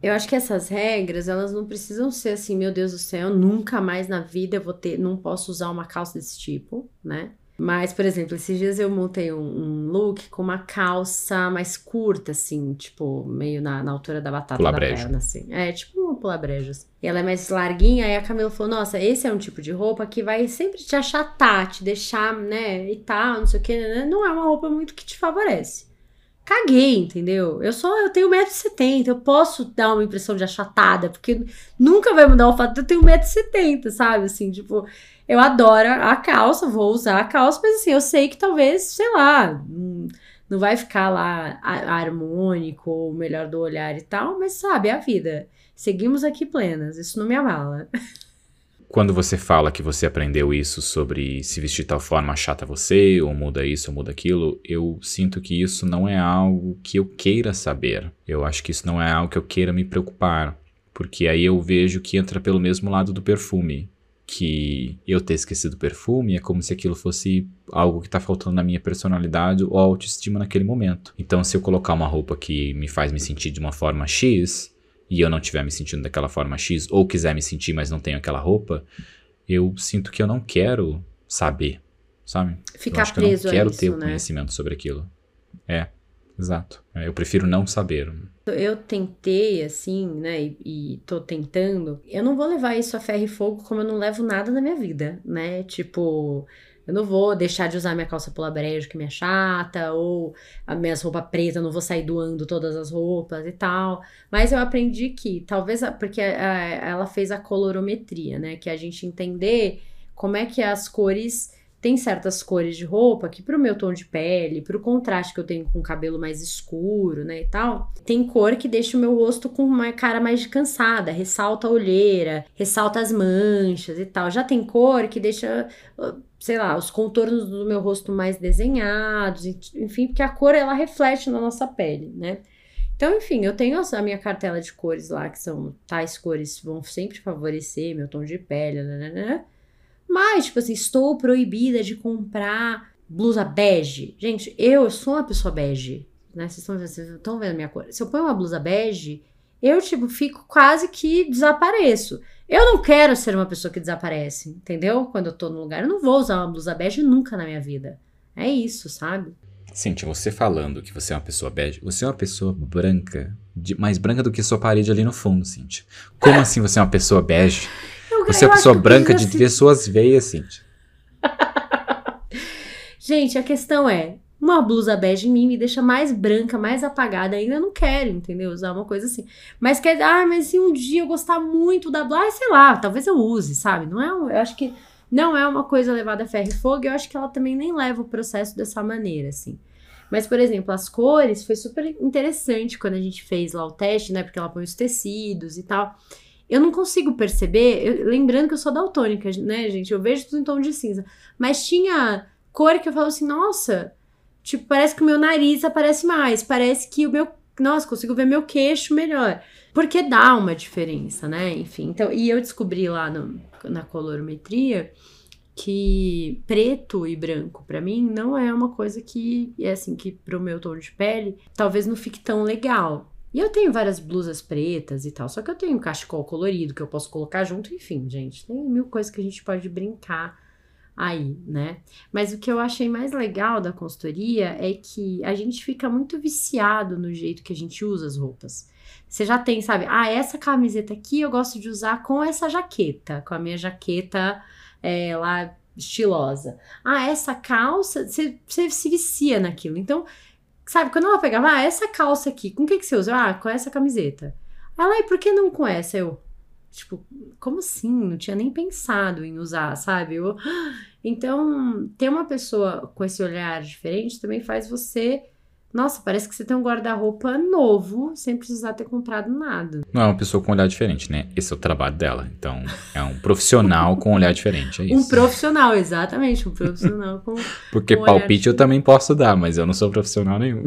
Eu acho que essas regras, elas não precisam ser assim, meu Deus do céu, nunca mais na vida eu vou ter, não posso usar uma calça desse tipo, né? Mas, por exemplo, esses dias eu montei um, um, look com uma calça mais curta, assim, tipo, meio na, na altura da batata pula da perna, assim. É, tipo uma pula Assim. E ela é mais larguinha, aí a Camila falou, nossa, esse é um tipo de roupa que vai sempre te achatar, te deixar, né, e tal, não sei o que, né? Não é uma roupa muito que te favorece. Caguei, entendeu? Eu só, eu tenho 1,70m, eu posso dar uma impressão de achatada, porque nunca vai mudar o fato de eu ter 1,70m, sabe? Assim, tipo eu adoro a calça, vou usar a calça, mas assim, eu sei que talvez, sei lá, não vai ficar lá harmônico ou melhor do olhar e tal, mas sabe, é a vida. Seguimos aqui plenas, isso não me abala. Quando você fala que você aprendeu isso sobre se vestir de tal forma chata você, ou muda isso, ou muda aquilo, eu sinto que isso não é algo que eu queira saber. Eu acho que isso não é algo que eu queira me preocupar, porque aí eu vejo que entra pelo mesmo lado do perfume que eu ter esquecido o perfume é como se aquilo fosse algo que tá faltando na minha personalidade ou autoestima naquele momento. Então, se eu colocar uma roupa que me faz me sentir de uma forma X e eu não estiver me sentindo daquela forma X ou quiser me sentir, mas não tenho aquela roupa, eu sinto que eu não quero saber, sabe? Ficar eu acho preso que eu não quero isso, ter o né? conhecimento sobre aquilo. É, exato. Eu prefiro não saber. Eu tentei, assim, né, e, e tô tentando. Eu não vou levar isso a ferro e fogo como eu não levo nada na minha vida, né? Tipo, eu não vou deixar de usar minha calça pula bege que me é chata, ou as minhas roupas pretas, não vou sair doando todas as roupas e tal. Mas eu aprendi que, talvez, a- porque a- ela fez a colorometria, né? Que é a gente entender como é que as cores. Tem certas cores de roupa que, pro meu tom de pele, pro contraste que eu tenho com o cabelo mais escuro, né, e tal, tem cor que deixa o meu rosto com uma cara mais cansada, ressalta a olheira, ressalta as manchas e tal. Já tem cor que deixa, uh, sei lá, os contornos do meu rosto mais desenhados, enfim, porque a cor ela reflete na nossa pele, né? Então, enfim, eu tenho a minha cartela de cores lá, que são tais cores vão sempre favorecer meu tom de pele, né, mas, tipo assim, estou proibida de comprar blusa bege. Gente, eu sou uma pessoa bege, né? Vocês estão vendo, minha cor. Se eu ponho uma blusa bege, eu, tipo, fico quase que desapareço. Eu não quero ser uma pessoa que desaparece, entendeu? Quando eu tô no lugar, eu não vou usar uma blusa bege nunca na minha vida. É isso, sabe? Cintia, você falando que você é uma pessoa bege, você é uma pessoa branca, de- mais branca do que sua parede ali no fundo, Cintia. Como assim você é uma pessoa bege? Eu, Você é pessoa branca de se- ver suas veias, Cintia. Gente, a questão é, uma blusa bege em mim me deixa mais branca, mais apagada ainda. Não quero, entendeu? Usar uma coisa assim. Mas quer ah, mas se um dia eu gostar muito da blusa, ah, sei lá, talvez eu use, sabe? Não é, um- eu acho que não é uma coisa levada a ferro e fogo. Eu acho que ela também nem leva o processo dessa maneira, assim. Mas, por exemplo, as cores foi super interessante quando a gente fez lá o teste, né? Porque ela põe os tecidos e tal. Eu não consigo perceber, eu- lembrando que eu sou daltônica, né, gente? Eu vejo tudo em tom de cinza. Mas tinha cor que eu falo assim, nossa, tipo, parece que o meu nariz aparece mais, parece que o meu, nossa, consigo ver meu queixo melhor. Porque dá uma diferença, né? Enfim, então, e eu descobri lá no- na colorimetria que preto e branco pra mim não é uma coisa que é assim que pro meu tom de pele talvez não fique tão legal. E eu tenho várias blusas pretas e tal, só que eu tenho um cachecol colorido que eu posso colocar junto, enfim, gente, tem mil coisas que a gente pode brincar aí, né? Mas o que eu achei mais legal da consultoria é que a gente fica muito viciado no jeito que a gente usa as roupas. Você já tem, sabe? Ah, essa camiseta aqui eu gosto de usar com essa jaqueta, com a minha jaqueta é, lá estilosa. Ah, essa calça, você, você se vicia naquilo. Então, sabe, quando ela pegava, ah, essa calça aqui, com o que, que você usa? Ah, com essa camiseta. Ela, e por que não com essa? Eu, tipo, como assim? Não tinha nem pensado em usar, sabe? Eu, então, ter uma pessoa com esse olhar diferente também faz você. Nossa, parece que você tem um guarda-roupa novo, sem precisar ter comprado nada. Não é uma pessoa com olhar diferente, né? Esse é o trabalho dela. Então, é um profissional com olhar diferente, é isso. Um profissional, exatamente, um profissional com. Porque com palpite eu também posso dar, mas eu não sou profissional nenhum.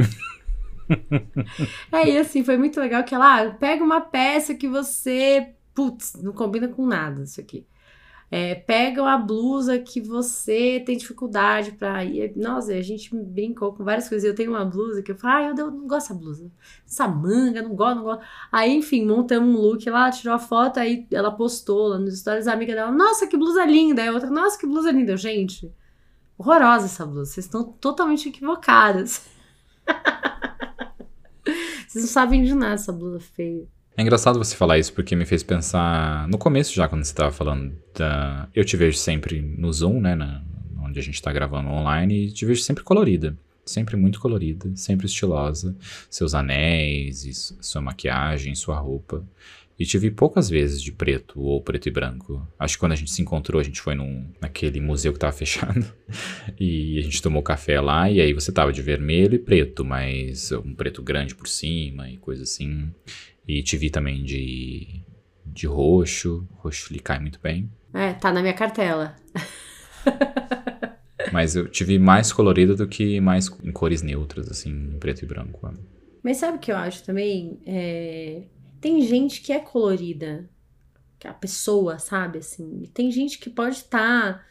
É, e assim, foi muito legal que ela ah, pega uma peça que você. Putz, não combina com nada isso aqui. É, pega uma blusa que você tem dificuldade pra ir. Nossa, a gente brincou com várias coisas. Eu tenho uma blusa que eu falo, ah, eu não gosto dessa blusa. Essa manga, não gosto, não gosto. Aí, enfim, montamos um look lá, tirou a foto, aí ela postou lá nos stories, a amiga dela, nossa, que blusa linda. Aí a outra, nossa, que blusa linda. Eu, gente, horrorosa essa blusa. Vocês estão totalmente equivocadas. Vocês não sabem de nada essa blusa feia. É engraçado você falar isso porque me fez pensar no começo já, quando você tava falando da. Eu te vejo sempre no Zoom, né? na- onde a gente tá gravando online, e te vejo sempre colorida. Sempre muito colorida, sempre estilosa. Seus anéis, su- sua maquiagem, sua roupa. E te vi poucas vezes de preto ou preto e branco. Acho que quando a gente se encontrou, a gente foi num, naquele museu que tava fechado. e a gente tomou café lá, e aí você tava de vermelho e preto, mas um preto grande por cima e coisa assim. E te vi também de, de roxo. Roxo lhe cai muito bem. É, tá na minha cartela. Mas eu te vi mais colorida do que mais em cores neutras, assim, em preto e branco. Mas sabe o que eu acho também? É, Tem gente que é colorida a pessoa, sabe? Assim, e tem gente que pode estar, tá,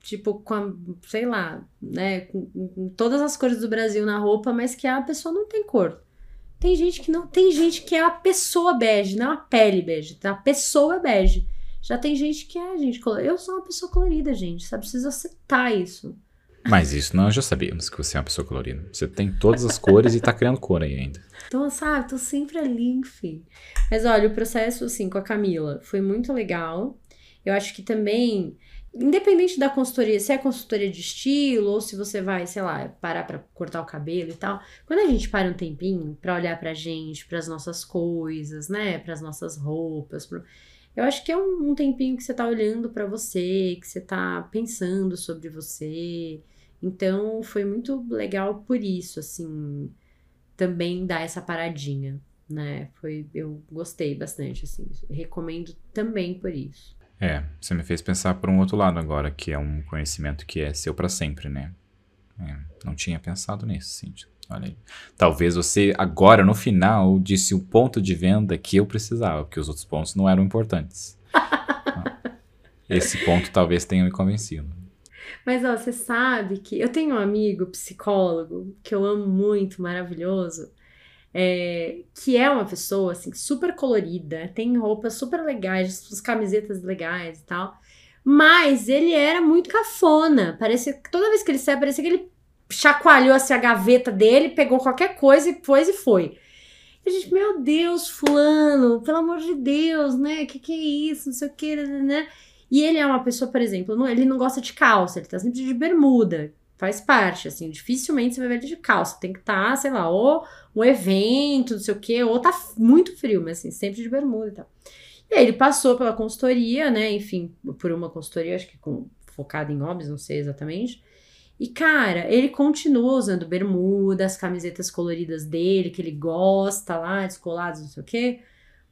tipo, com, a, sei lá, né, com, com, todas as cores do Brasil na roupa, mas que a pessoa não tem cor. Tem gente que não, tem gente que é a pessoa bege, não a pele bege, tá? A pessoa bege. Já tem gente que é, gente, eu sou uma pessoa colorida, gente, sabe? Precisa aceitar isso. Mas isso nós já sabíamos que você é uma pessoa colorida. Você tem todas as cores e tá criando cor aí ainda. Então, sabe, tô sempre ali, enfim. Mas olha, o processo, assim, com a Camila foi muito legal. Eu acho que também, independente da consultoria, se é consultoria de estilo ou se você vai, sei lá, parar pra cortar o cabelo e tal, quando a gente para um tempinho pra olhar pra gente, pras nossas coisas, né, pras nossas roupas, pro... eu acho que é um, um tempinho que você tá olhando para você, que você tá pensando sobre você. Então, foi muito legal por isso, assim também dá essa paradinha, né? Foi, eu gostei bastante, assim, recomendo também por isso. É, você me fez pensar por um outro lado agora, que é um conhecimento que é seu para sempre, né? É, não tinha pensado nisso, Cintia. Olha aí. Talvez você agora, no final, disse o ponto de venda que eu precisava, porque os outros pontos não eram importantes. Esse ponto talvez tenha me convencido. Mas, ó, você sabe que eu tenho um amigo psicólogo que eu amo muito, maravilhoso, é, que é uma pessoa, assim, super colorida, tem roupas super legais, camisetas legais e tal. Mas ele era muito cafona. Parecia toda vez que ele saia, parecia que ele chacoalhou assim a gaveta dele, pegou qualquer coisa e pôs e foi. E a gente, meu Deus, fulano, pelo amor de Deus, né? Que que é isso? Não sei o que, né? E ele é uma pessoa, por exemplo, não, ele não gosta de calça, ele tá sempre de bermuda. Faz parte, assim, dificilmente você vai ver ele de calça. Tem que estar, tá, sei lá, ou um evento, não sei o quê, ou tá muito frio, mas assim, sempre de bermuda e tal. E aí ele passou pela consultoria, né? Enfim, por uma consultoria, acho que com, focada em homens, não sei exatamente. E, cara, ele continua usando bermuda, as camisetas coloridas dele, que ele gosta lá, descolados, não sei o quê.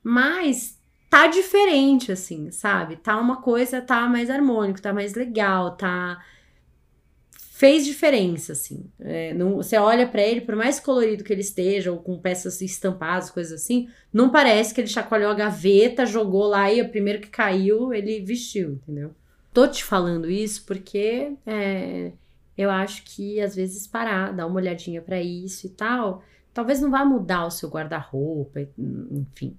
Mas tá diferente, assim, sabe? Tá uma coisa, tá mais harmônico, tá mais legal, tá. Fez diferença, assim. É, não, você olha para ele, por mais colorido que ele esteja, ou com peças estampadas, coisas assim, não parece que ele chacoalhou a gaveta, jogou lá e o primeiro que caiu, ele vestiu, entendeu? Tô te falando isso porque é, eu acho que às vezes parar, dar uma olhadinha para isso e tal, talvez não vá mudar o seu guarda-roupa, enfim.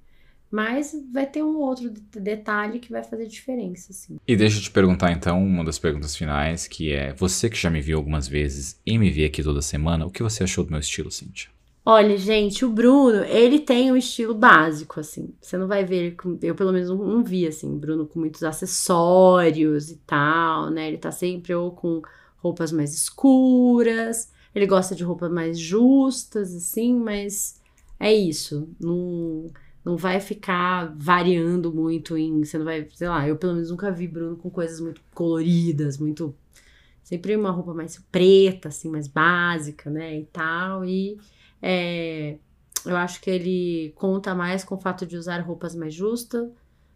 Mas vai ter um outro detalhe que vai fazer diferença, assim. E deixa eu te perguntar então, uma das perguntas finais, que é: você que já me viu algumas vezes e me vê aqui toda semana, o que você achou do meu estilo, Cintia? Olha, gente, o Bruno, ele tem um estilo básico, assim. Você não vai ver ele com. Eu, pelo menos, não vi, assim, Bruno com muitos acessórios e tal, né? Ele tá sempre ou com roupas mais escuras, ele gosta de roupas mais justas, assim, mas é isso. Não não vai ficar variando muito em. Você não vai, sei lá, eu pelo menos nunca vi Bruno com coisas muito coloridas, muito. Sempre uma roupa mais preta, assim, mais básica, né? E tal. E é, eu acho que ele conta mais com o fato de usar roupas mais justas,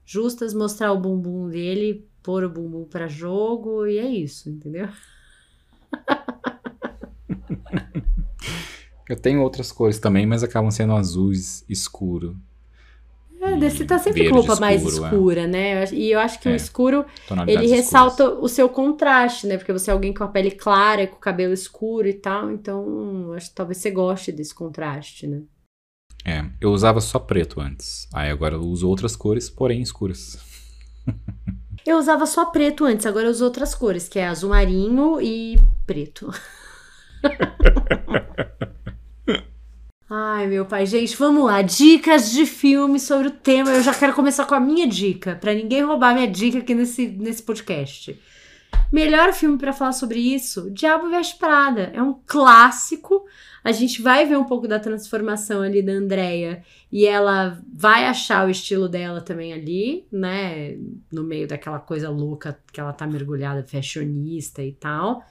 justas, mostrar o bumbum dele, pôr o bumbum para jogo, e é isso, entendeu? Eu tenho outras cores também, mas acabam sendo azuis escuro. É, você tá sempre com roupa mais é. escura, é. né? E eu acho que é. o escuro, ele ressalta escuras. o seu contraste, né? Porque você é alguém com a pele clara, com o cabelo escuro e tal, então acho que talvez você goste desse contraste, né? É, eu usava só preto antes. Aí agora eu uso outras cores, porém escuras. eu usava só preto antes, agora eu uso outras cores, que é azul marinho e preto. Ai, meu pai. Gente, vamos lá. Dicas de filme sobre o tema. Eu já quero começar com a minha dica, para ninguém roubar minha dica aqui nesse, nesse podcast. Melhor filme para falar sobre isso: Diabo Veste Prada. É um clássico. A gente vai ver um pouco da transformação ali da Andrea e ela vai achar o estilo dela também ali, né? No meio daquela coisa louca que ela tá mergulhada, fashionista e tal.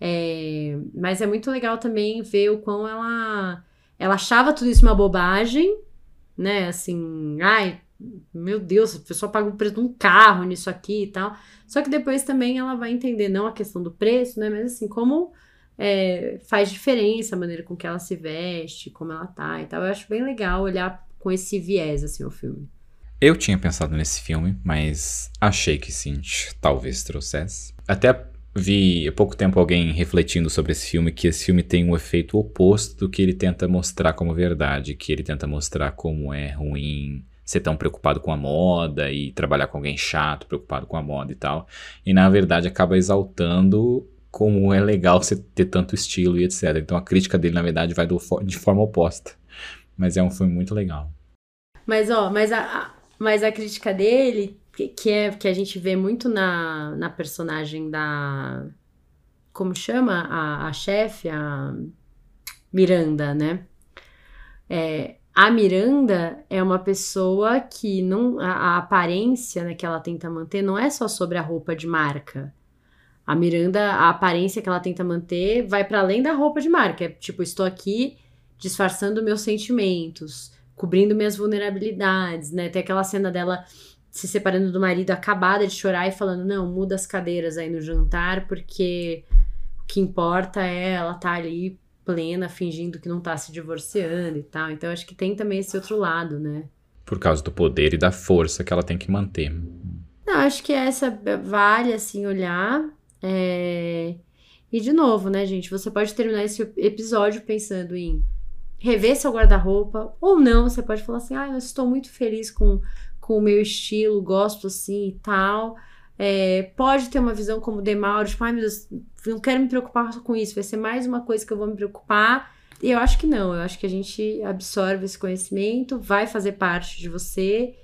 É, mas é muito legal também ver o quão ela ela achava tudo isso uma bobagem, né? Assim, ai, meu Deus, a pessoa paga o preço de um carro nisso aqui e tal. Só que depois também ela vai entender, não a questão do preço, né? Mas assim, como é, faz diferença a maneira com que ela se veste, como ela tá e tal. Eu acho bem legal olhar com esse viés, assim, o filme. Eu tinha pensado nesse filme, mas achei que sim, talvez trouxesse. Até vi há pouco tempo alguém refletindo sobre esse filme que esse filme tem um efeito oposto do que ele tenta mostrar como verdade, que ele tenta mostrar como é ruim ser tão preocupado com a moda e trabalhar com alguém chato, preocupado com a moda e tal. E na verdade acaba exaltando como é legal você ter tanto estilo e etc. Então a crítica dele na verdade vai do, de forma oposta. Mas é um filme muito legal. Mas ó, mas a, mas a crítica dele, que é que a gente vê muito na, na personagem da. Como chama? A, a chefe, a Miranda, né? É, a Miranda é uma pessoa que não a, a, aparência né, que ela tenta manter não é só sobre a roupa de marca. A Miranda, a aparência que ela tenta manter vai para além da roupa de marca. É tipo, estou aqui disfarçando meus sentimentos cobrindo minhas vulnerabilidades, né? Tem aquela cena dela se separando do marido, acabada de chorar e falando: não, muda as cadeiras aí no jantar, porque o que importa é ela tá ali plena, fingindo que não tá se divorciando e tal. Então acho que tem também esse outro lado, né? Por causa do poder e da força que ela tem que manter. Não, acho que essa vale, assim, olhar. É... E de novo, né, gente? Você pode terminar esse episódio pensando em rever seu guarda-roupa, ou não, você pode falar assim, ah, eu estou muito feliz com, com o meu estilo, gosto assim e tal. É, pode ter uma visão como Demauro, tipo, ai meu Deus, não quero me preocupar com isso, vai ser mais uma coisa que eu vou me preocupar. E eu acho que não, eu acho que a gente absorve esse conhecimento, vai fazer parte de você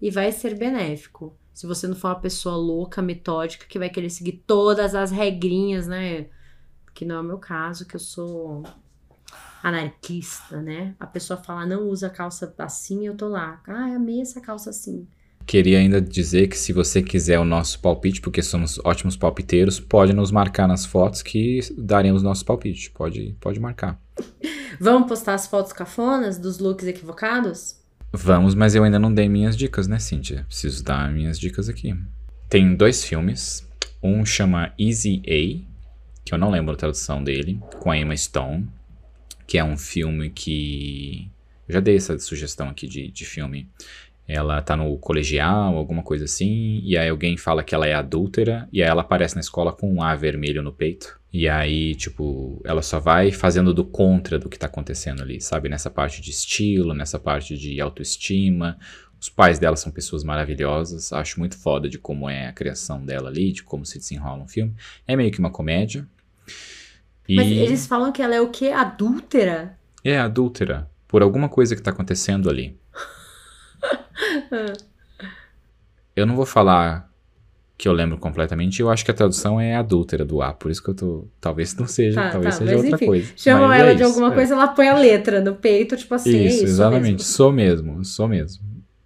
e vai ser benéfico. Se você não for uma pessoa louca, metódica, que vai querer seguir todas as regrinhas, né? Que não é o meu caso, que eu sou anarquista, né? A pessoa fala, não usa calça assim, eu tô lá. Ah, amei essa calça assim. Queria ainda dizer que se você quiser o nosso palpite, porque somos ótimos palpiteiros, pode nos marcar nas fotos que daremos nosso palpite. Pode, pode marcar. Vamos postar as fotos cafonas dos looks equivocados? Vamos, mas eu ainda não dei minhas dicas, né, Cíntia? Preciso dar minhas dicas aqui. Tem dois filmes. Um chama Easy A, que eu não lembro a tradução dele, com a Emma Stone que é um filme que. Eu já dei essa sugestão aqui de, de filme. Ela tá no colegial, alguma coisa assim, e aí alguém fala que ela é adúltera, e aí ela aparece na escola com um A vermelho no peito. E aí, tipo, ela só vai fazendo do contra do que tá acontecendo ali, sabe? Nessa parte de estilo, nessa parte de autoestima. Os pais dela são pessoas maravilhosas, acho muito foda de como é a criação dela ali, de como se desenrola um filme. É meio que uma comédia, e... Mas eles falam que ela é o quê? Adúltera? É, adúltera. Por alguma coisa que tá acontecendo ali. eu não vou falar que eu lembro completamente. Eu acho que a tradução é adúltera do A, por isso que eu tô. Talvez não seja, tá, talvez tá, seja outra enfim, coisa. Chamam ela é de alguma é. coisa, ela põe a letra no peito, tipo assim. Isso, é isso exatamente. Sou mesmo, sou mesmo.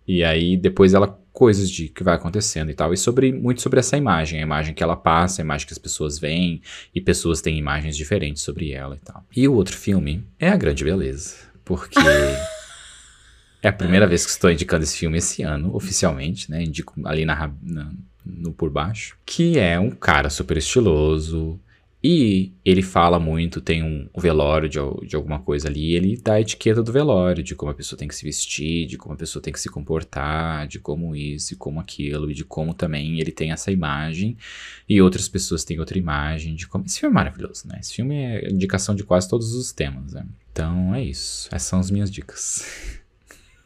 E aí depois ela coisas de que vai acontecendo e tal. E sobre muito sobre essa imagem, a imagem que ela passa, a imagem que as pessoas veem, e pessoas têm imagens diferentes sobre ela e tal. E o outro filme é A Grande Beleza, porque é a primeira vez que estou indicando esse filme esse ano, oficialmente, né? Indico ali na, na no por baixo, que é um cara super estiloso, e ele fala muito, tem um velório de, de alguma coisa ali, ele dá a etiqueta do velório, de como a pessoa tem que se vestir, de como a pessoa tem que se comportar, de como isso e como aquilo, e de como também ele tem essa imagem, e outras pessoas têm outra imagem, de como... Esse filme é maravilhoso, né? Esse filme é indicação de quase todos os temas, né? Então é isso, essas são as minhas dicas.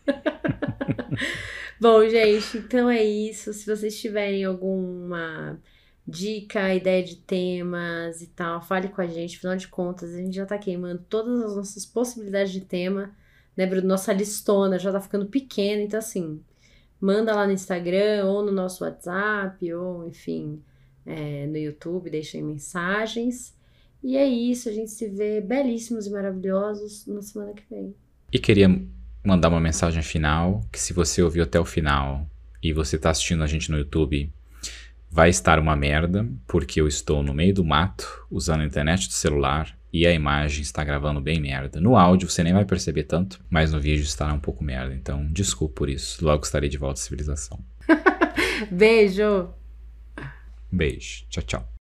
Bom, gente, então é isso. Se vocês tiverem alguma dica, ideia de temas e tal, fale com a gente. Afinal de contas, a gente já tá queimando todas as nossas possibilidades de tema, né, Bruno? Nossa listona já tá ficando pequena, então assim, manda lá no Instagram ou no nosso WhatsApp, ou enfim, é, no YouTube, deixem mensagens. E é isso, a gente se vê belíssimos e maravilhosos na semana que vem. E queria mandar uma mensagem final, que se você ouviu até o final e você tá assistindo a gente no YouTube, vai estar uma merda, porque eu estou no meio do mato, usando a internet do celular, e a imagem está gravando bem merda. No áudio você nem vai perceber tanto, mas no vídeo estará um pouco merda. Então, desculpa por isso. Logo estarei de volta à civilização. Beijo! Beijo. Tchau, tchau.